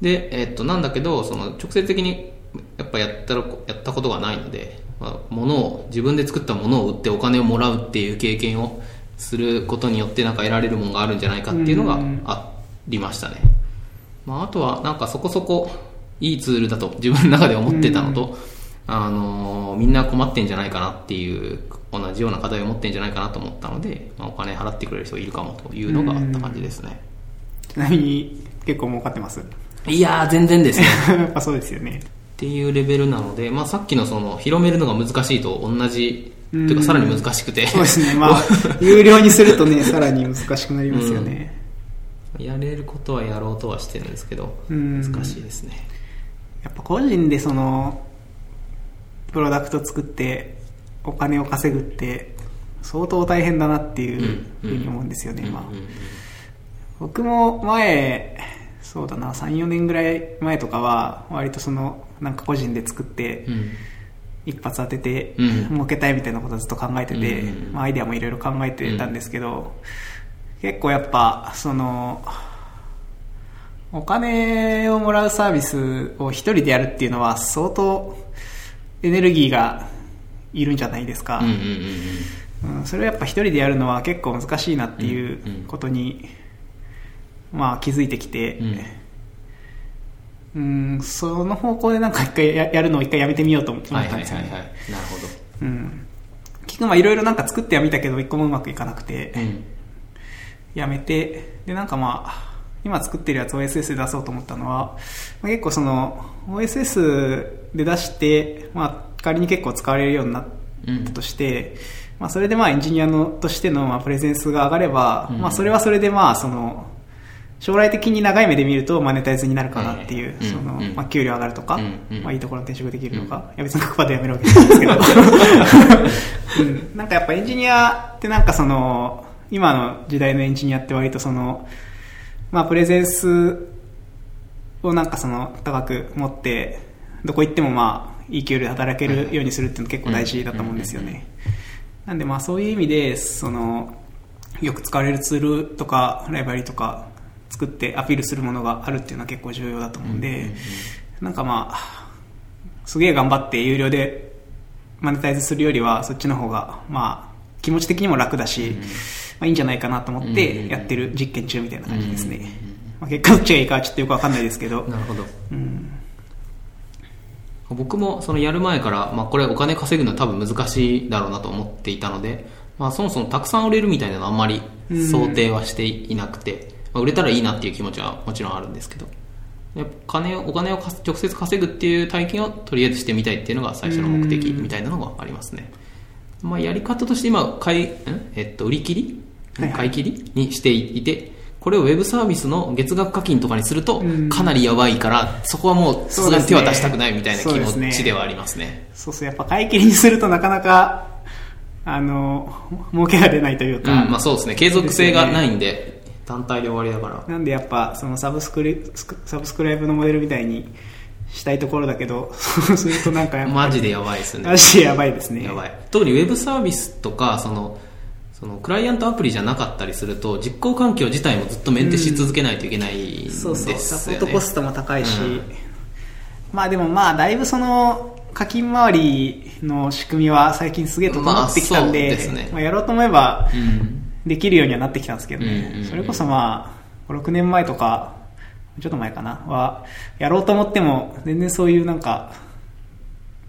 で、えっと、なんだけど、その、直接的に、やっぱやったら、やったことがないので、まあ、物を、自分で作ったものを売ってお金をもらうっていう経験をすることによって、なんか得られるものがあるんじゃないかっていうのがうんありましたね。まあ、あとは、なんかそこそこいいツールだと自分の中で思ってたのと、あのーみんな困ってんじゃないかなっていう、同じような課題を持ってんじゃないかなと思ったので、まあ、お金払ってくれる人いるかもというのがあった感じですね。ちなみに結構儲かってます？いやー、全然ですね。やっぱそうですよねっていうレベルなので、まあ、さっきのその広めるのが難しいと同じ、とうんいうかさらに難しくて、そうですね。まあ 有料にするとねさらに難しくなりますよね、やれることはやろうとはしてるんですけど、うん。難しいですね。やっぱ個人でそのプロダクト作ってお金を稼ぐって相当大変だなっていうふうに思うんですよね、今うん。うん。うん。僕も前そうだな34年ぐらい前とかは割とそのなんか個人で作ってうん一発当ててうん。儲けたいみたいなことをずっと考えてて、うん。まあ、アイデアもいろいろ考えてたんですけど、結構やっぱそのお金をもらうサービスを一人でやるっていうのは相当エネルギーがいるんじゃないですか、うんうんうんうん。うん、それをやっぱ一人でやるのは結構難しいなっていうことに、まあ気づいてきて、うん、その方向でなんか一回ややるのを一回やめてみようと思ったんですよね。はいはいなるほど。うん。結局まあいろいろなんか作ってはみたけど一個もうまくいかなくて、うん。やめて、でなんかまあ、今作ってるやつを OSS で出そうと思ったのは、まあ、結構その OSS で出して、まあ仮に結構使われるようになったとして、まあそれでまあエンジニアのとしてのまあプレゼンスが上がれば、うん。まあそれはそれでまあその、将来的に長い目で見るとマネタイズになるかなっていう、うんその、うんまあ給料上がるとか、まあいいところに転職できるのか、いや別に100%でやめるわけじゃないですけど、うん、なんかやっぱエンジニアってなんかその、今の時代のエンジニアって割とその、まあプレゼンスをなんかその高く持って、どこ行ってもまあいい給料で働けるようにするっていうの結構大事だと思うんですよね。なんでまあそういう意味で、その、よく使われるツールとかライブラリとか作ってアピールするものがあるっていうのは結構重要だと思うんで、なんかまあ、すげえ頑張って有料でマネタイズするよりはそっちの方がまあ気持ち的にも楽だし、まあいいんじゃないかなと思ってやってる実験中みたいな感じですね。まあ、結果どっちがいいかはちょっとよくわかんないですけど、なるほど。うん、僕もそのやる前から、まあ、これお金稼ぐのは多分難しいだろうなと思っていたので、まあ、そもそもたくさん売れるみたいなのはあんまり想定はしていなくて、まあ、売れたらいいなっていう気持ちはもちろんあるんですけど。やっぱ金をお金をか直接稼ぐっていう体験をとりあえずしてみたいっていうのが最初の目的みたいなのがありますね、まあ、やり方として今買い、んえっと、売り切り？はいはい。買い切りにしていてこれをウェブサービスの月額課金とかにするとうん。かなりやばいからそこはもうさすがに手は出したくないみたいな気持ちではありますね。そうそう、やっぱ買い切りにするとなかなか、あの、儲けが出ないといううんか、まあそうですね。継続性がないんで単体で終わりだから。なんでやっぱそのサブスクリスクサブスクライブのモデルみたいにしたいところだけど、そ うするとなんかやっぱマジでやばいですね。マジでやばいですね。やばい。特にウェブサービスとかそのそのクライアントアプリじゃなかったりすると実行環境自体もずっとメンテし続けないといけないんですよね、そうそう、サポートコストも高いし、うん。まあでもまあだいぶその課金周りの仕組みは最近すげえ整ってきたんで、まあですね。まあやろうと思えばうんできるようにはなってきたんですけどね、うんうんうんそれこそまあ5、6年前とか、ちょっと前かな、は、やろうと思っても全然そういうなんか、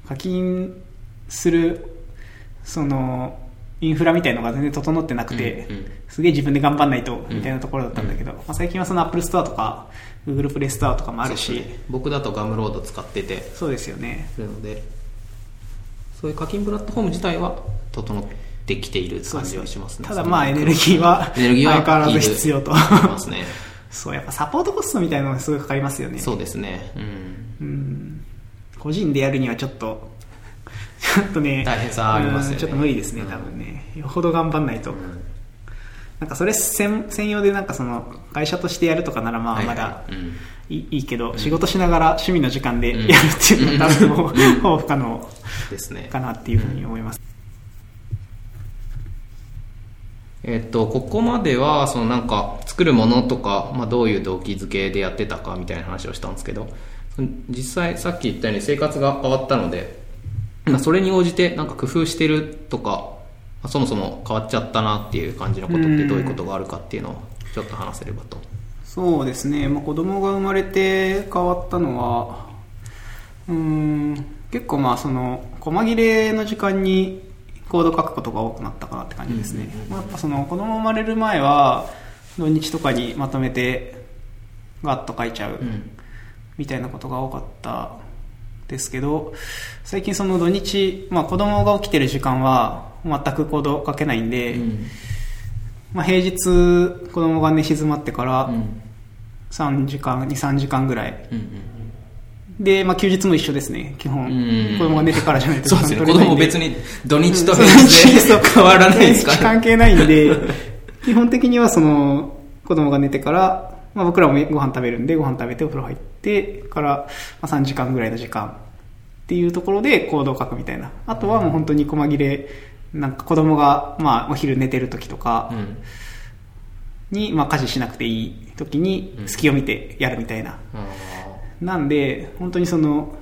課金する、その、インフラみたいのが全然整ってなくて、うんうん。すげえ自分で頑張んないと、みたいなところだったんだけど、まあ、最近はその Apple Store とか、Google Play Store とかもあるし、僕だとガムロード使ってて。そうですよね。そういう課金プラットフォーム自体は整ってきている感じはしますね。ただまあエネルギーは エネルギーは相変わらず必要と。いますね。そう、やっぱサポートコストみたいなのがすごいかかりますよね。そうですね。うん。うん。個人でやるにはちょっと、ちょっとね、大変さありますよね。うんちょっと無理ですね、多分ね。よほど頑張んないと。ん。なんかそれ専専用でなんかその会社としてやるとかならまあまだうん。いい,、けど、仕事しながら趣味の時間でやうん。るっていうのは多分ほぼ不可能。ですね。かなっていうふうに思います。えっと、ここまでは、そのなんか、作るものとか、まあ、どういう動機づけでやってたかみたいな話をしたんですけど、実際さっき言ったように生活が変わったので、まあ、それに応じてなんか工夫してるとか、まあそもそも変わっちゃったなっていう感じのことってどういうことがあるかっていうのをちょっと話せればと。そうですね、まあ、子供が生まれて変わったのは、うーん、結構まあその、細切れの時間にコード書くことが多くなったかなって感じですね。まあ、やっぱその子供生まれる前は、土日とかにまとめて、ガッと書いちゃううん。みたいなことが多かったですけど、最近その土日、まあ子供が起きてる時間は全くコード書けないんで、うん。まあ平日子供が寝静まってから、うん。3時間、2、3時間ぐらい。うん。で、まあ休日も一緒ですね、基本。うん子供が寝てからじゃないとそうですね。子供別に土日とうん平日で変わらないですから。関係ないんで、基本的にはその、子供が寝てから、まあ僕らもご飯食べるんで、ご飯食べてお風呂入ってから、まあ3時間ぐらいの時間っていうところで行動を書くみたいな。あとはもう本当に細切れ、なんか子供が、まあお昼寝てる時とかうん。に、まあ家事しなくていい時に隙を見てやるみたいな。あなんで、本当にその、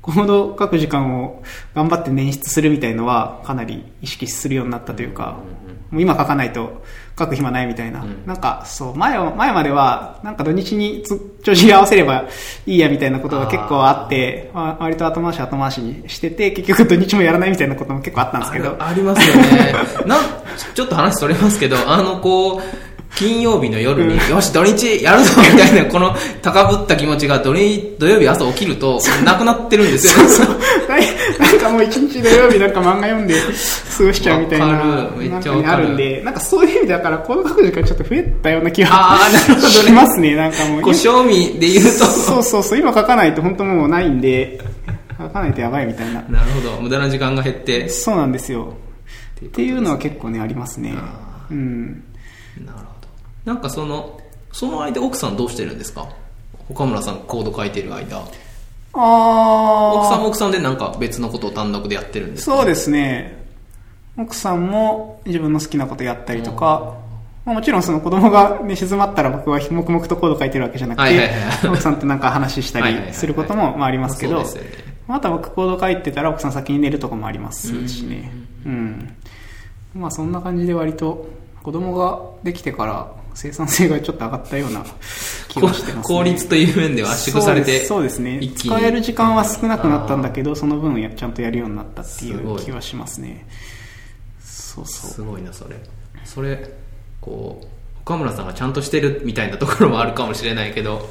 コード書く時間を頑張って捻出するみたいのはかなり意識するようになったというか、もう今書かないと書く暇ないみたいな。うんなんか、そう、前は、前までは、なんか土日につ調子合わせればいいやみたいなことが結構あって、わ割と後回し後回しにしてて、結局土日もやらないみたいなことも結構あったんですけど。ありますよね。なん、ちょっと話それますけど、あの、こう、金曜日の夜に、よし、土日やるぞみたいな、この高ぶった気持ちが土日土曜日朝起きると、なくなってるんですよ。なんかもう一日土曜日なんか漫画読んで過ごしちゃうみたいな、めっちゃあるんで、なんかそういう意味でだから、コード書く時間ちょっと増えたような気があーなるほどねしますね、なんかもう。こう、賞味で言うと、そうそうそう、今書かないと本当もうないんで、書かないとやばいみたいな。なるほど、無駄な時間が減って、そうなんですよ。っていうのは結構ね、ありますね。うん。なるほど。なんかその、その間奥さんどうしてるんですか？岡村さんコード書いてる間。あ奥さんも奥さんでなんか別のことを単独でやってるんですか？そうですね。奥さんも自分の好きなことやったりとか、まあ、もちろんその子供が寝静まったら僕は黙々とコード書いてるわけじゃなくてはいはいはい、奥さんとなんか話したりすることもまあありますけど。また僕コード書いてたら奥さん先に寝るとかもありますしね。うん。まあそんな感じで割と子供ができてから生産性がちょっと上がったような気がしてますね。効率という面では圧縮されて、そうです。そうですね。使える時間は少なくなったんだけどその分やちゃんとやるようになったっていう気はしますね。そうそう。すごいなそれ。それこう岡村さんがちゃんとしてるみたいなところもあるかもしれないけど。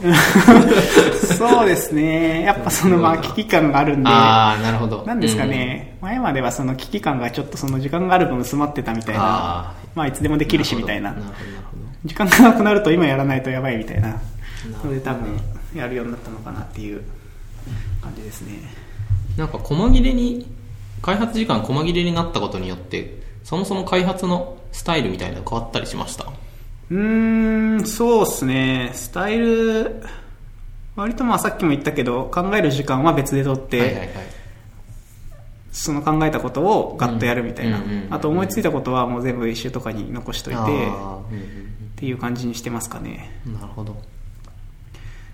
そうですね。やっぱそのまあ危機感があるんで。ああなるほど。なんですかね、前まではその危機感がちょっとその時間がある分薄まってたみたいな。あまあいつでもできるしみたいな。時間がなくなると今やらないとやばいみたいな。ので多分やるようになったのかなっていう感じですね。なんか細切れに開発時間細切れになったことによってそもそも開発のスタイルみたいなの変わったりしました？うーん、そうですね。スタイル、割とまあさっきも言ったけど、考える時間は別で取って、はいはいはいその考えたことをガッとやるみたいなうんうんうんうん。あと思いついたことはもう全部一周とかに残しといて、っていう感じにしてますかね。うんなるほど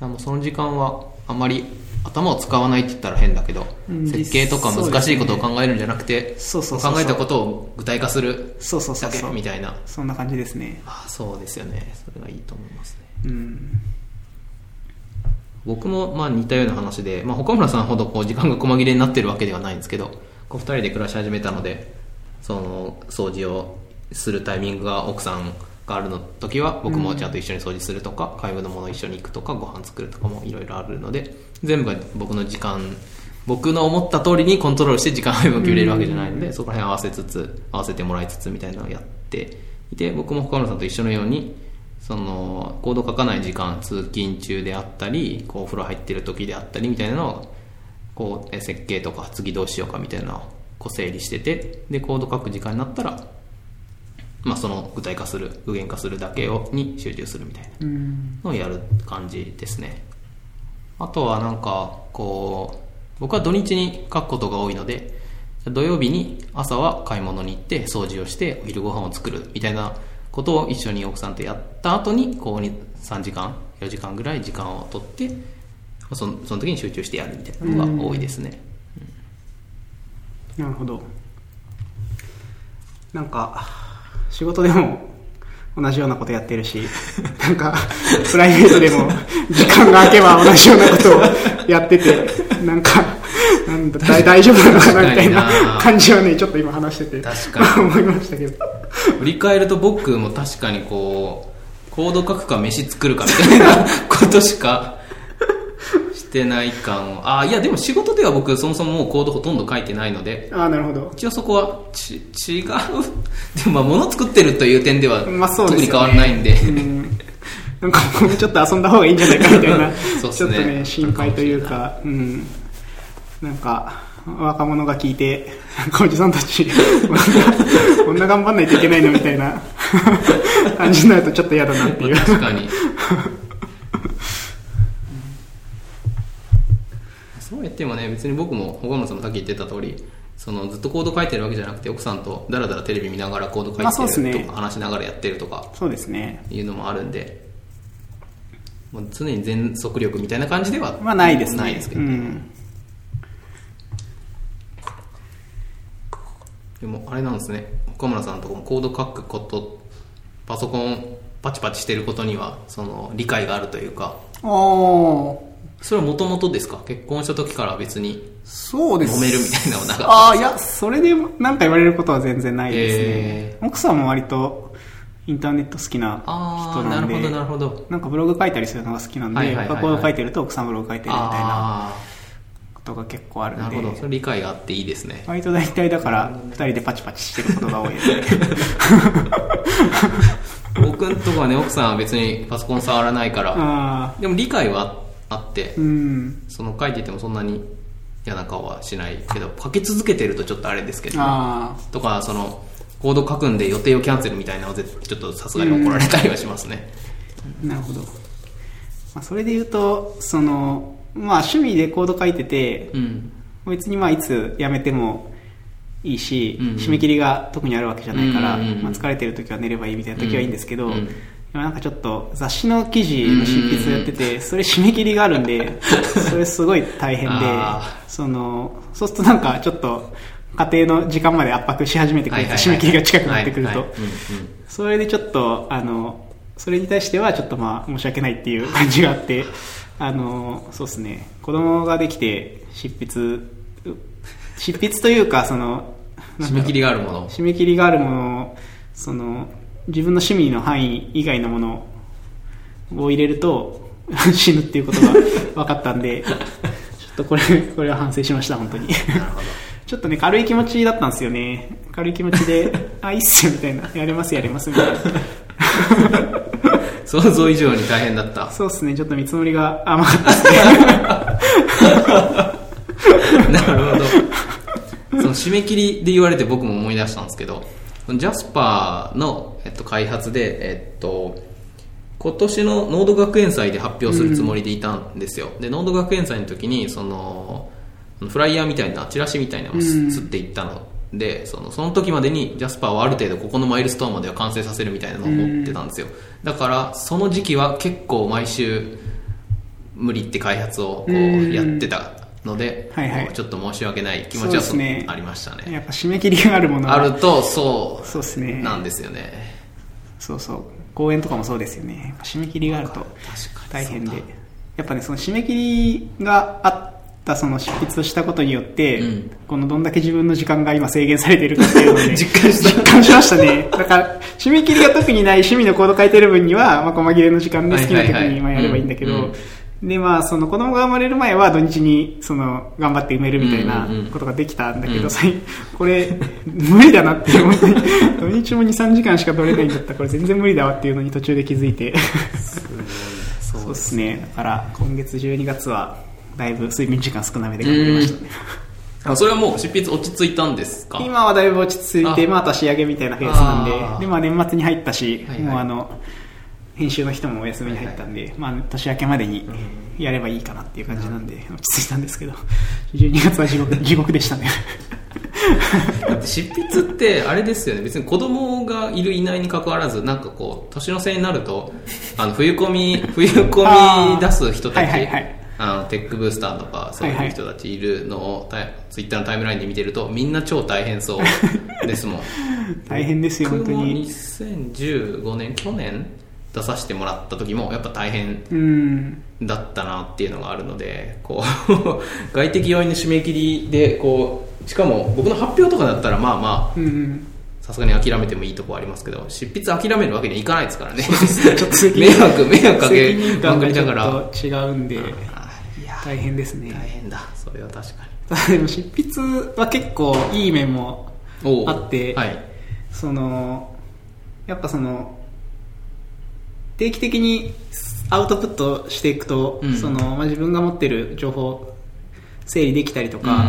あもうその時間はあまり頭を使わないって言ったら変だけど、うん設計とか難しいことを考えるんじゃなくて、考えたことを具体化するそうそうそうだけそう。みたいなそんな感じですね。あそうですよねそれがいいと思いますねうん。僕もまあ似たような話で、まあ、岡村さんほどこう時間が細切れになってるわけではないんですけどこう2人で暮らし始めたのでその掃除をするタイミングが奥さんがあるの時は僕もちゃんと一緒に掃除するとか、買い物も一緒に行くとかご飯作るとかもいろいろあるので全部が僕の時間僕の思った通りにコントロールして時間配分を決めれるわけじゃないので、そこら辺合わせつつ合わせてもらいつつみたいなのをやっていて僕も岡村さんと一緒のようにそのコード書かない時間通勤中であったりこうお風呂入ってる時であったりみたいなのをこうえ設計とか次どうしようかみたいなのをこう整理しててでコード書く時間になったら、まあ、その具体化する具現化するだけをに集中するみたいなうん。のをやる感じですねあとはなんかこう僕は土日に書くことが多いので土曜日に朝は買い物に行って掃除をしてお昼ご飯を作るみたいなことを一緒に奥さんとやった後にこうに3時間4時間ぐらい時間を取ってそのその時に集中してやるみたいなのが多いですね、なるほど。なんか、仕事でも同じようなことやってるし、なんか、プライベートでも時間が空けば同じようなことをやってて、なんか、なんだ大大丈夫なのかなみたいな感じはね、ちょっと今話してて、確かに思いましたけど。振り返ると僕も確かにこうコード書くか飯作るかみたいなことしかしてない感を。ああいやでも仕事では僕そもそももうコードほとんど書いてないので。ああ、なるほど。一応そこはち違う。でもまあ物作ってるという点ではまあそう。特に変わらないんで、うん。なんかもうちょっと遊んだ方がいいんじゃないかみたいな、ね。ちょっとね、心配というか、うん。なんか、若者が聞いて、おじさんたち、こんなこんな頑張んないといけないのみたいな。感じになるとちょっと嫌だなっていう。確かにっていうのはね別に僕も岡村さんもさっき言ってた通りそのずっとコード書いてるわけじゃなくて奥さんとだらだらテレビ見ながらコード書いてるとか、ね、話しながらやってるとかそうですね。いうのもあるんで常に全速力みたいな感じではまあないです、ね、ないですけど、ね。うん、でもあれなんですね。岡村さんとかもコード書くことパソコンパチパチしてることにはその理解があるというか。ああそれはもともとですか？結婚した時から別にそうです。揉めるみたいなのはなかったああ、いや、それでなんか言われることは全然ないですね。え奥さんも割とインターネット好きなあ人なんで、あなるほどなるほど。なんかブログ書いたりするのが好きなんで、はいはいはいはい。学校書いてると奥さんブログ書いてるみたいなあことが結構あるんであなるほど。それ理解があっていいですね。割と大体だから二人でパチパチしてることが多いです。ね。僕とかはね奥さんは別にパソコン触らないからあでも理解はあってあ、うん。その書いててもそんなに嫌な顔はしないけど書き続けてるとちょっとあれですけどあとかそのコード書くんで予定をキャンセルみたいなのは絶ちょっとさすがに怒られたりはしますね。あ、なるほど。まあ、それで言うと、その、まあ趣味でコード書いてて、うん。別にまあいつ辞めてもいいし、うんうん。締め切りが特にあるわけじゃないから、うんうんうん。まあ、疲れてる時は寝ればいいみたいな時はいいんですけど、うんうん今なんかちょっと雑誌の記事の執筆をやってて、それ締め切りがあるんで、それすごい大変であ、その、そうするとなんかちょっと家庭の時間まで圧迫し始めてくると、締め切りが近くなってくると。それでちょっと、あの、それに対してはちょっとまあ申し訳ないっていう感じがあって、あの、そうですね、子供ができて執筆、執筆というか、その、締め切りがあるもの。締め切りがあるものを、その、自分の趣味の範囲以外のものを入れると 死ぬっていうことが分かったんで、ちょっとこれ、これは反省しました、本当に。ちょっとね、軽い気持ちだったんですよね。軽い気持ちで、あ、いいっすよ、みたいな。やれます、やれます、みたいな。想像以上に大変だったそうですね、ちょっと見積もりが甘かったですね。なるほど。その締め切りで言われて僕も思い出したんですけど、ジャスパーの、えっと、開発で、えっと、今年のノード学園祭で発表するつもりでいたんですよ。で、ノード学園祭の時に、その、フライヤーみたいな、チラシみたいなのをすっていったので、その、その時までにジャスパーはある程度ここのマイルストーンまでは完成させるみたいなのを思ってたんですよ。だから、その時期は結構毎週、無理って開発をこううんやってたので、はいはいちょっと申し訳ない気持ちはねありましたね。やっぱ締め切りがあるものはあると、そう、そうですね。なんですよね。そうそう。公演とかもそうですよね。締め切りがあると大変で。やっぱね、その締め切りがあったその執筆をしたことによって、うんこのどんだけ自分の時間が今制限されているかっていうのをね、実感した実感しましたね。だから、締め切りが特にない趣味のコード書いてる分には、まあ、細切れの時間で好きな時はいはいはいにまあやればいいんだけど、うんうんで、まあ、その子供が生まれる前は土日に、その、頑張って埋めるみたいなうんうんうん。ことができたんだけど、うん。さいこれ、無理だなって、本当に、土日も2、3時間しか取れないんだったら、これ全然無理だわっていうのに途中で気づいて。そそうですね。だから、今月12月は、だいぶ睡眠時間少なめで頑張りましたね。あそれはもう執筆落ち着いたんですか？今はだいぶ落ち着いて、あ。まあ、あとは仕上げみたいなフェーズなんで、で、まあ、年末に入ったし、はいはい。もうあの、編集の人もお休みに入ったんで、まあ、年明けまでにやればいいかなっていう感じなんで、落ち着いたんですけど、12月は地獄、地獄でしたね。だって執筆ってあれですよね。別に子供がいるいないに関わらずなんかこう年の瀬になるとあの冬コミ 冬コミ出す人たちはいはいはい。あのテックブースターとかそういう人たちいるのをタイツイッターのタイムラインで見てるとみんな超大変そうですもん。大変ですよ、本当に。2015年去年出させてもらった時もやっぱ大変うん。だったなっていうのがあるのでこう 外的要因の締め切りでこうしかも僕の発表とかだったらまあまあうん。さすがに諦めてもいいとこありますけど執筆諦めるわけにはいかないですからね迷任惑迷惑かけまくりながら違うんで、大変ですね。大変だそれは確かただ でも執筆は結構いい面もあってはいそのやっぱその定期的にアウトプットしていくと、うん。そのまあ、自分が持ってる情報を整理できたりとか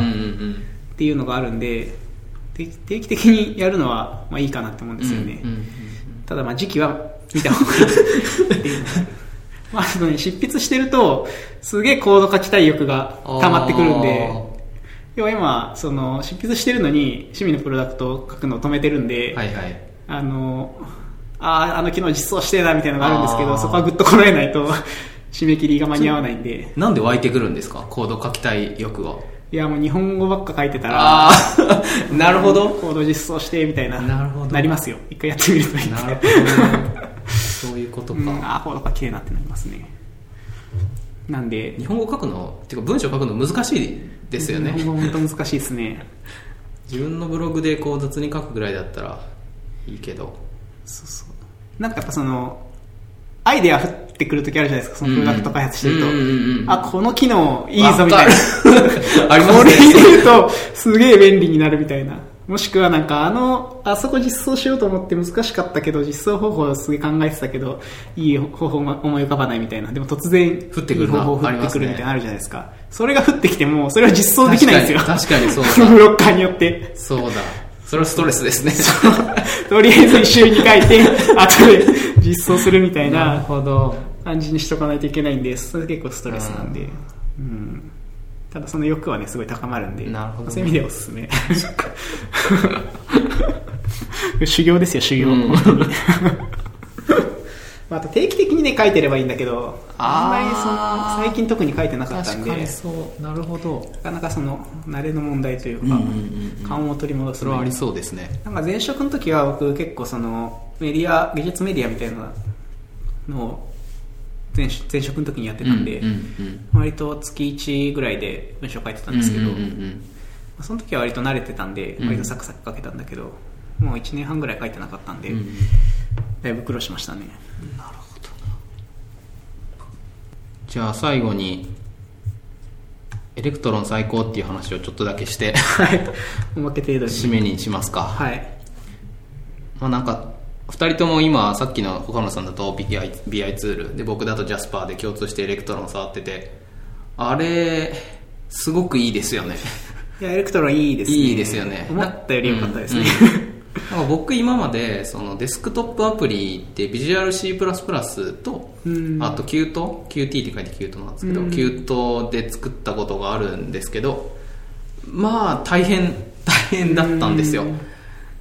っていうのがあるんで定期的にやるのはまあいいかなって思うんですよね、ただまあ時期は見た方がいい。っていうの まあそのね執筆してるとすげえコード書きたい欲が溜まってくるんで。要は今その執筆してるのに趣味のプロダクトを書くのを止めてるんで、はいはい。あのあーあの昨日実装してえなみたいなのがあるんですけどそこはぐっとこらえないと 締め切りが間に合わないんでなんで湧いてくるんですか？コード書きたい欲はいや、もう日本語ばっか書いてたら、ああ、なるほど。コード実装して、みたいな。なるほどなりますよ。一回やってみるといいんですねなるほどね。そういうことか。うん、あー、コードが綺麗なってなりますね。なんで、日本語書くの、てか文章書くの難しいですよね。日本語本当難しいですね。自分のブログでこう雑に書くぐらいだったらいいけど。そうそう。なんかやっぱその、アイデア降ってくるときあるじゃないですか、そのプロダクト開発してると。あ、この機能いいぞみたいな。ありますね。これ入れるとすげえ便利になるみたいな。もしくはなんかあの、あそこ実装しようと思って難しかったけど、実装方法すげえ考えてたけど、いい方法思い浮かばないみたいな。でも突然、降ってくる方法降ってくるみたいなのあるじゃないですか。それが降ってきても、それは実装できないんですよ。確かにそうだブロッカーによって。そうだ。それはストレスですね。とりあえず一周に書いて、後で実装するみたいな。感じにしとかないといけないんで、それ結構ストレスなんで。うん。ただその欲はね、すごい高まるんで、なるほどねそういう意味ではおすすめ。修行ですよ、修行。うんまああと定期的にね、書いてればいいんだけど、あんまりその、最近特に書いてなかったんで。なるほど。なかなかその、慣れの問題というか、勘を取り戻すそれはありそうですね。なんか前職の時は僕結構そのメディア技術メディアみたいなのを前前職の時にやってたんで、割と月1ぐらいで文章書いてたんですけど、その時は割と慣れてたんでうん割とサクサク書けたんだけど、もう1年半ぐらい書いてなかったんで、うんうんだいぶ苦労しましたね。じゃあ最後に、 Electron 最高っていう話をちょっとだけして、はい。おまけ程度に。締めにしますか。はい。まあなんか、二人とも今、さっきの岡野さんだと BI, BI ツール、で僕だと Jasper で共通して Electron 触ってて、あれ、すごくいいですよね。いや Electron いいですね。いいですよね。思ったより良かったですね、うんうんなんか僕今までそのデスクトップアプリってビジュアル C++ と、うん。あと Qt QT って書いて Qt なんですけど、うん。Qt で作ったことがあるんですけどまあ大変 大変だったんですよ、うん。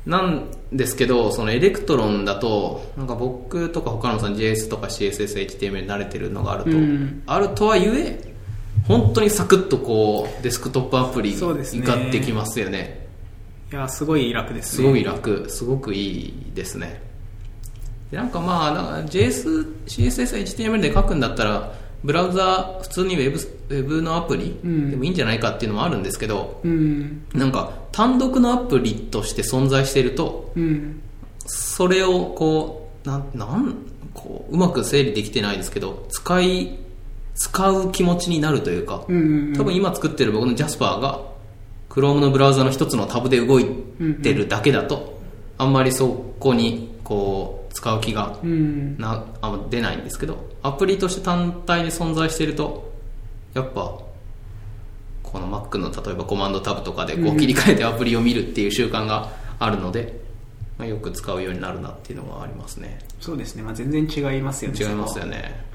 なんですけどその Electron だとなんか僕とか他のさん JS とか CSS HTML に慣れてるのがあると、うん。あるとはいえ本当にサクッとこうデスクトップアプリができますよねいやすごい楽ですね。すごい楽すごくいいですね。でなんかまあなんか JS、CSS、HTML で書くんだったらブラウザ普通にウェブウェブのアプリうん。でもいいんじゃないかっていうのもあるんですけど、うん。なんか単独のアプリとして存在しているとうん。それをこうなんなんこううまく整理できてないですけど使い使う気持ちになるというか、うんうん多分今作ってる僕の Jasper が Chrome のブラウザの一つのタブで動いてるだけだと、あんまりそこにこう使う気がうん。なあんま出ないんですけどアプリとして単体で存在しているとやっぱこの Mac の例えばコマンドタブとかでこう切り替えてアプリを見るっていう習慣があるので、まあ、よく使うようになるなっていうのはありますね。そうですね、まあ、全然違いますよね。違いますよねね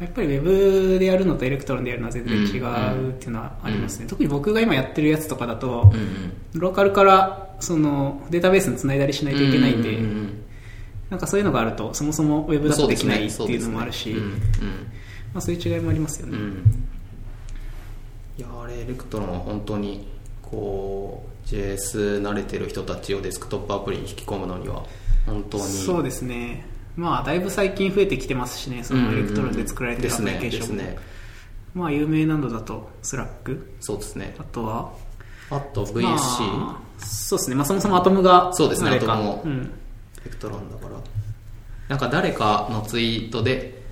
やっぱりウェブでやるのと Electron でやるのは全然違うっていうのはありますね、特に僕が今やってるやつとかだと、うんうん。ローカルからそのデータベースにつないだりしないといけないんで、うううん。なんかそういうのがあるとそもそもウェブだとできないっていうのもあるし、そうまあ、そういう違いもありますよね、うん。うんいやあれ Electron は本当にこう JS 慣れてる人たちをデスクトップアプリに引き込むのには本当にそうですねまあだいぶ最近増えてきてますしねその Electron で作られてるアプリケーションも、ですね。まあ有名なのだと Slack。そうですね。あとは？あと VSC、まあそうですね、まあ、そもそも Atom がそうですね Atom も。うん、 Electron だから。なんか誰かのツイートで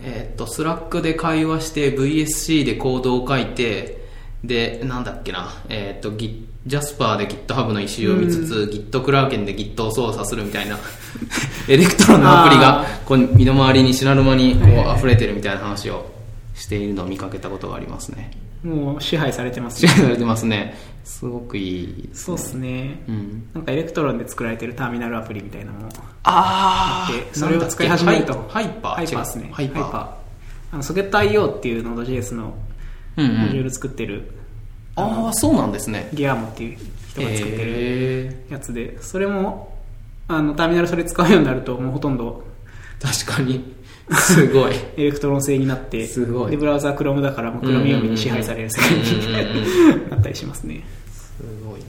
えーっと Slack で会話して VSC でコードを書いてでなんだっけな。えーっと Git ジャスパーで GitHub の issue を見つつ、 GitKraken で Git を操作するみたいな Electron のアプリがあこう身の回りに知らぬ間にこう溢れてるみたいな話をしているのを見かけたことがありますね。もう支配されてます支配されてますね。すごくいい。ねそうですね、うん。なんか Electron で作られてるターミナルアプリみたいなのもあでそれを使い始めると。ハイパー？ハイパーですね。ハイパー。あのソケット IO っていう Node.js のうんうん。モジュール作ってる、ああそうなんですね Guillermo っていう人が作ってるへやつでそれもあのターミナルそれ使うようになるともうほとんど確かに。すごい。Electron 製になって、すごいで、ブラウザー Chrome だから、もう Chrome 読みに支配される世界になったりしますね。すごいな。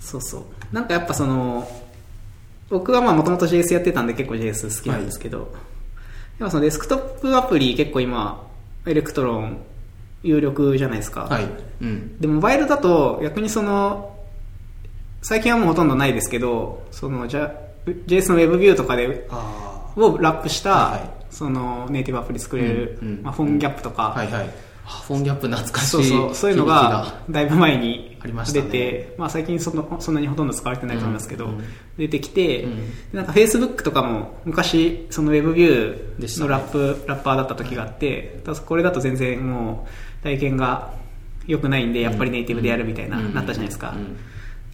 そうそう。なんかやっぱその、僕はまあもともと JS やってたんで結構 JS 好きなんですけど、やっぱそのデスクトップアプリ結構今、 Electron 有力じゃないですか。はい。うん。で、モバイルだと逆にその、最近はもうほとんどないですけど、その、じゃ、JS の Web ビューとかで、あをラップした、そのネイティブアプリ作れる、うんうんまあ、 PhoneGap とか、あ。はいはい。あ PhoneGap 懐かしい。そうそう、そういうのがだいぶ前にありましたね出て、まあ最近そのそんなにほとんど使われてないと思いますけど、うんうん出てきて、うんなんか Facebook とかも昔その WebView でしたねのラップ、ラッパーだった時があって、これだと全然もう体験が良くないんで、やっぱりネイティブでやるみたいな、うん。なったじゃないですか。うん。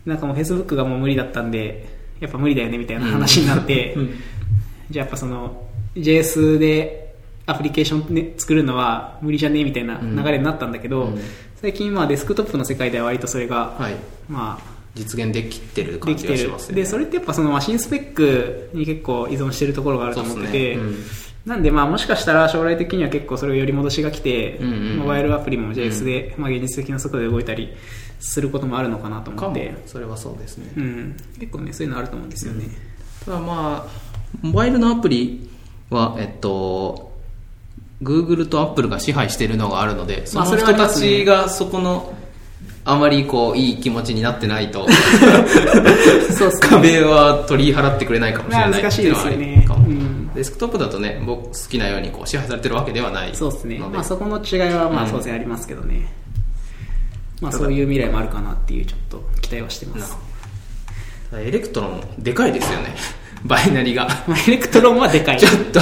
なんかもう Facebook がもう無理だったんで、やっぱ無理だよねみたいな話になって、うん。じゃあやっぱその JS でアプリケーション、ね、作るのは無理じゃねみたいな流れになったんだけど、うん。最近まあデスクトップの世界では割とそれが、はい。ま実現できてる感じがしますね。でそれってやっぱそのマシンスペックに結構依存してるところがあると思ってて、そうなんでまあもしかしたら将来的には結構それを寄り戻しが来て、うんうんうん。モバイルアプリも JS で、まあ、現実的な速度で動いたりすることもあるのかなと思って、それはそうですね。うん、結構ねそういうのあると思うんですよね、ただまあ、モバイルのアプリは、えっと、Google と Apple が支配しているのがあるので、その人たちがそこの、あまりこう、いい気持ちになってないと、そうね。壁は取り払ってくれないかもしれないまあ難しいですよね。うんデスクトップだとね、僕好きなようにこう支配されてるわけではない。そうですね。まあそこの違いはまあうん当然ありますけどね。まあそういう未来もあるかなっていうちょっと期待はしてます。 Electron、でかいですよね。バイナリが。まあ Electron はでかい。ちょっと、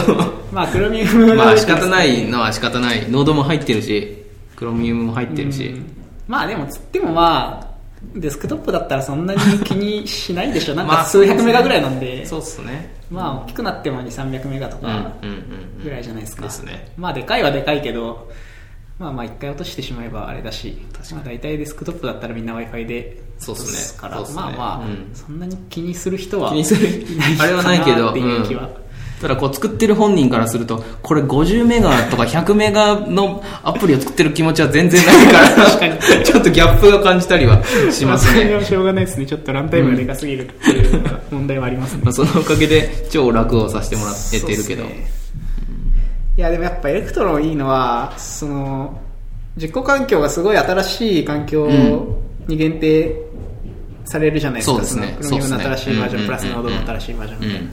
まあ Chromium まあ仕方ないのは仕方ない。ノードも入ってるし、クロミウムも入ってるし。うんまあでもつってもまあ、デスクトップだったらそんなに気にしないでしょ。なん まあか数百メガぐらいなんで、そうっすね。まあ大きくなっても2、300メガとか。ぐらいじゃないですか。ですね。まあでかいはでかいけど、まあまあ一回落としてしまえばあれだし確か、にまあ大体デスクトップだったらみんな Wi-Fi でそうっすね落とすから、そうっすねまあまあ、うんそんなに気にする人はいないあれはないけど、っていう気は。うんただこう作ってる本人からすると、これ50メガとか100メガのアプリを作ってる気持ちは全然ないから、確かにちょっとギャップが感じたりはしますね。まあそれはしょうがないですね。ちょっとランタイムがでかすぎるっていう問題はありますね。まあそのおかげで超楽をさせてもらっててるけど。ねいやでもやっぱ Electron いいのは、その、実行環境がすごい新しい環境に限定されるじゃないですか。そうですねその Chromium の新しいバージョン、うんプラス Node の新しいバージョンみたいな。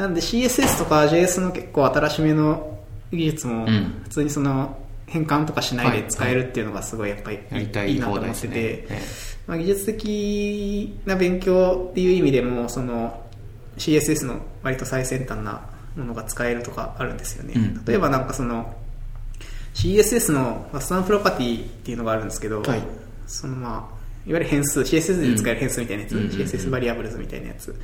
うんなんで CSS とか JS の結構新しめの技術もうん。普通にその変換とかしないで使えるっていうのがすごいやっぱりいいいなと。思ってて、えまあ、技術的な勉強っていう意味でもその CSS の割と最先端なものが使えるとかあるんですよね、うん。例えばなんかその CSS のスタンプロパティっていうのがあるんですけど、はい。そのまあいわゆる変数 CSS で使える変数みたいなやつ、うん CSS バリアブルズみたいなやつ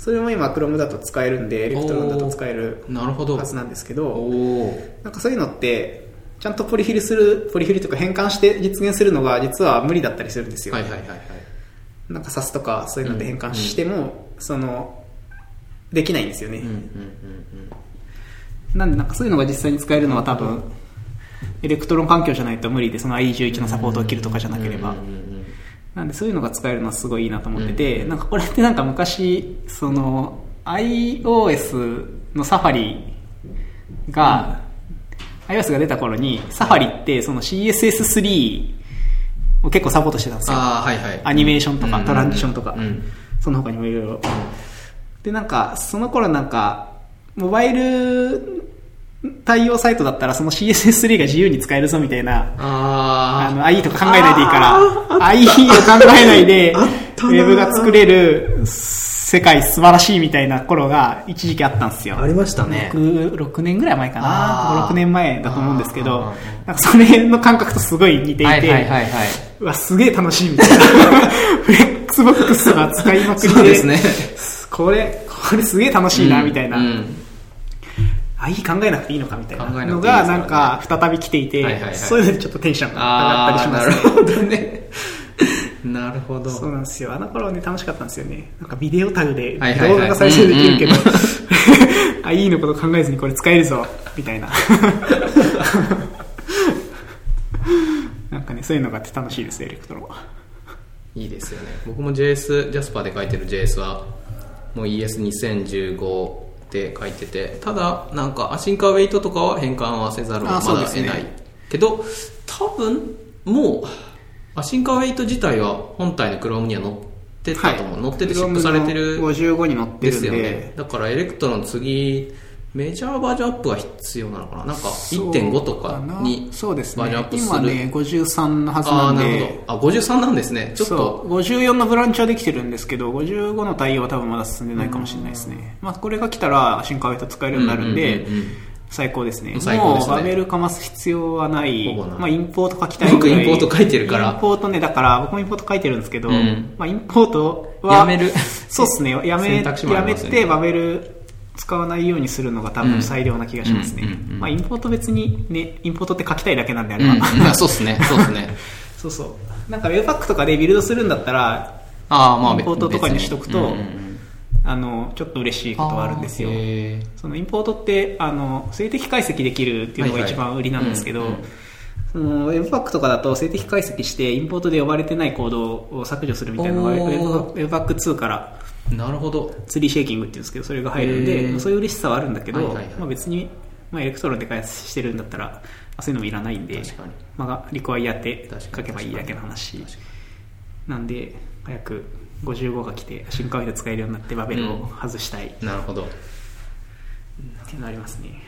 それも今 Chrome だと使えるんで Electron だと使える。はずなんですけどおなんかそういうのってちゃんと polyfill する polyfill というか変換して実現するのが実は無理だったりするんですよ、はいはいはいはい。なんか SAS とかそういうので変換しても、その、できないんですよね。うんうんうんなんでなんかそういうのが実際に使えるのは多分、 Electron 環境じゃないと無理で、その IE11 のサポートを切るとかじゃなければうん。うんうんなんでそういうのが使えるのはすごいいいなと思ってて、なんかこれってなんか昔、その、iOS のサファリが、iOS が出た頃に、サファリってその CSS3 を結構サポートしてたんですよ。はいはい。アニメーションとか、うんトランジションとか、うんその他にもいろいろ。で、なんか、その頃なんか、モバイル対応サイトだったらその CSS3 が自由に使えるぞみたいな、ああの、IE とか考えないでいいから、IE を考えないで、ウェブが作れる世界素晴らしいみたいな頃が一時期あったんですよ。ありましたね 6, 6年ぐらい前かな。あー5、6年前だと思うんですけどなんかそれの感覚とすごい似ていて、あ。はいはいはいはい。うわ、すげえ楽しいみたいな。フレックスボックスが使いまくりで。そうですね。これ、これすげえ楽しいな、みたいな。うんあ、いい考えなくていいのかみたいなのが、なんか、再び来ていて、はいはいはいそういうのでちょっとテンションが上がったりああ、しますね。なるほどね。なるほど。そうなんですよ。あの頃ね、楽しかったんですよね。なんかビデオタグで動はいはいはい画が再生できるけど、うんうん、いいのこと考えずにこれ使えるぞ、みたいな。なんかね、そういうのがあって楽しいです、エレクトロは。いいですよね僕も JS ジャスパーで書いてる JS はもう ES2015 で書いててただなんかアシンカーウェイトとかは変換はせざるをまだ得ない、けど多分もう async await 自体は本体の Chrome には載ってたと思う、載ってて ship されてる55に載ってるんで。すよね。だから Electron 次メジャーバージョンアップは必要なのかな？なんか1.5とかにそうですね。バージョンアップする。今ね53のはずあなんあなるでほど。あ53なんですね。ちょっと。そう。54のブランチはできてるんですけど55の対応は多分まだ進んでないかもしれないですね、まあ、これが来たら async await 使えるようになるんで、最高ですね。最高ですね。もうバベルかます必要はない。まあ、インポート書きたい僕インポート書いてるから。インポートねだから僕もインポート書いてるんですけど、うん。まあ、インポートはやめる。そうですね。やめやめてバベル使わないようにするのが多分最良な気がしますね、うんうんうんうん。まあ、インポート別にねインポートって書きたいだけなんであれうん、ば、まあそうですね、そうですね。そうそう。なんか Webpack とかでビルドするんだったら、ああ、まあ、インポートとかにしとくとあの、ちょっと嬉しいことはあるんですよ。そのインポートって、あの、静的解析できるっていうのが一番売りなんですけどはいはい、その Webpack とかだと静的解析してインポートで呼ばれてないコードを削除するみたいなのがお Webpack2 からーなるほど。 tree shaking っていうんですけど、それが入るんで、へーそういう嬉しさはあるんだけど、はいはいはい。まあ別に、まあ Electron で開発してるんだったら、まあそういうのもいらないんで、まあ require って書けばいいだけの話。なんで、早く55が来て、 async await 使えるようになってバベルを外したい。っになるほど。ていうのありますね。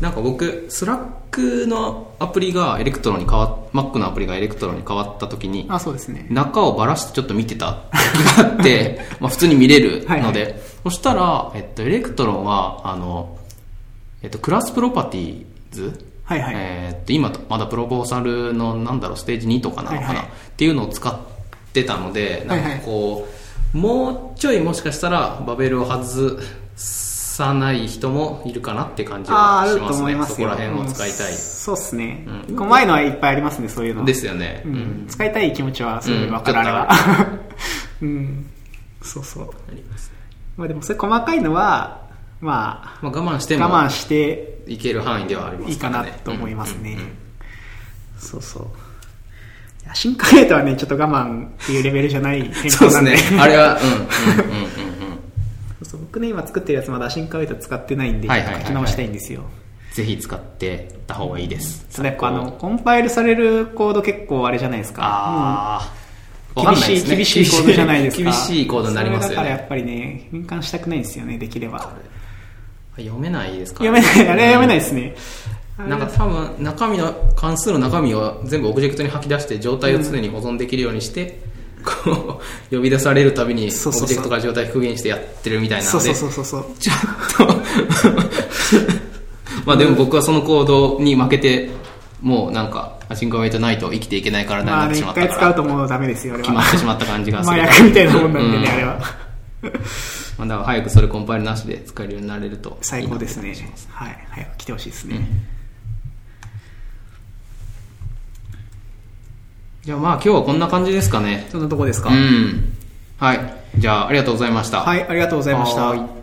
なんか僕、 Slackのアプリが Electron に変わっ、Mac のアプリがエレクトロンに変わった時に、あ、そうですね。中をばらしてちょっと見てた時があって、まあ普通に見れるので、はいはいそしたら、えっと、 Electron は、あの、えっと、 class properties はいはい。えーっと今まだ proposal のなんだろう stage 2とかなのかな、はいはいっていうのを使ってたのでなんかはいはいこう、もうちょいもしかしたらバベルを外さない人もいるかなって感じああ、はあるとしますねますよ。そこら辺を使いたい、うんそうっすね。うんこう前のはいっぱいありますね、そういうの。ですよね、ううんん。使いたい気持ちはすごいわかる、れは。うん。そうそう。ありますねまあでも、それ細かいのは、ままあ、我慢してあ、も我慢していける範囲ではありますいいかなねと思いますね。そうそう。新カレートはね、ちょっと我慢っていうレベルじゃない 変そう換なんで。ですねあれはうんうんうん僕ね、今作ってるやつまだ新カレート使ってないんで、はいはいはいはい書き直したいんですよ。ぜひ使ってた方がいいですただやっぱあの、コンパイルされるコード結構あれじゃないですか。ああうん厳しい、厳しいコードじゃないですか。厳しいコードになりますよねそれだからやっぱりね、変換したくないんですよね、できれば。読めないですから読めない、あれは読めないですね。なんか多分中身の関数の中身を全部オブジェクトに吐き出して状態を常に保存できるようにして、こう呼び出されるたびにオブジェクトから状態復元してやってるみたいなのでそうそうそう。ちょっと まあでも僕はそのコードに負けてもうなんか async await ないと生きていけない体にまあね、なってしまったから、回使うともうダメですよ、あれは。決まってしまった感じがする麻薬みたいなもんなんでね、うんあれは。まあだから早くそれコンパイルなしで使えるようになれると最高ですね。はい。早く来てほしいですね。うんじゃあまあ今日はこんな感じですかね。そんなとこですか、うん。はい。じゃあありがとうございました。はい、ありがとうございました。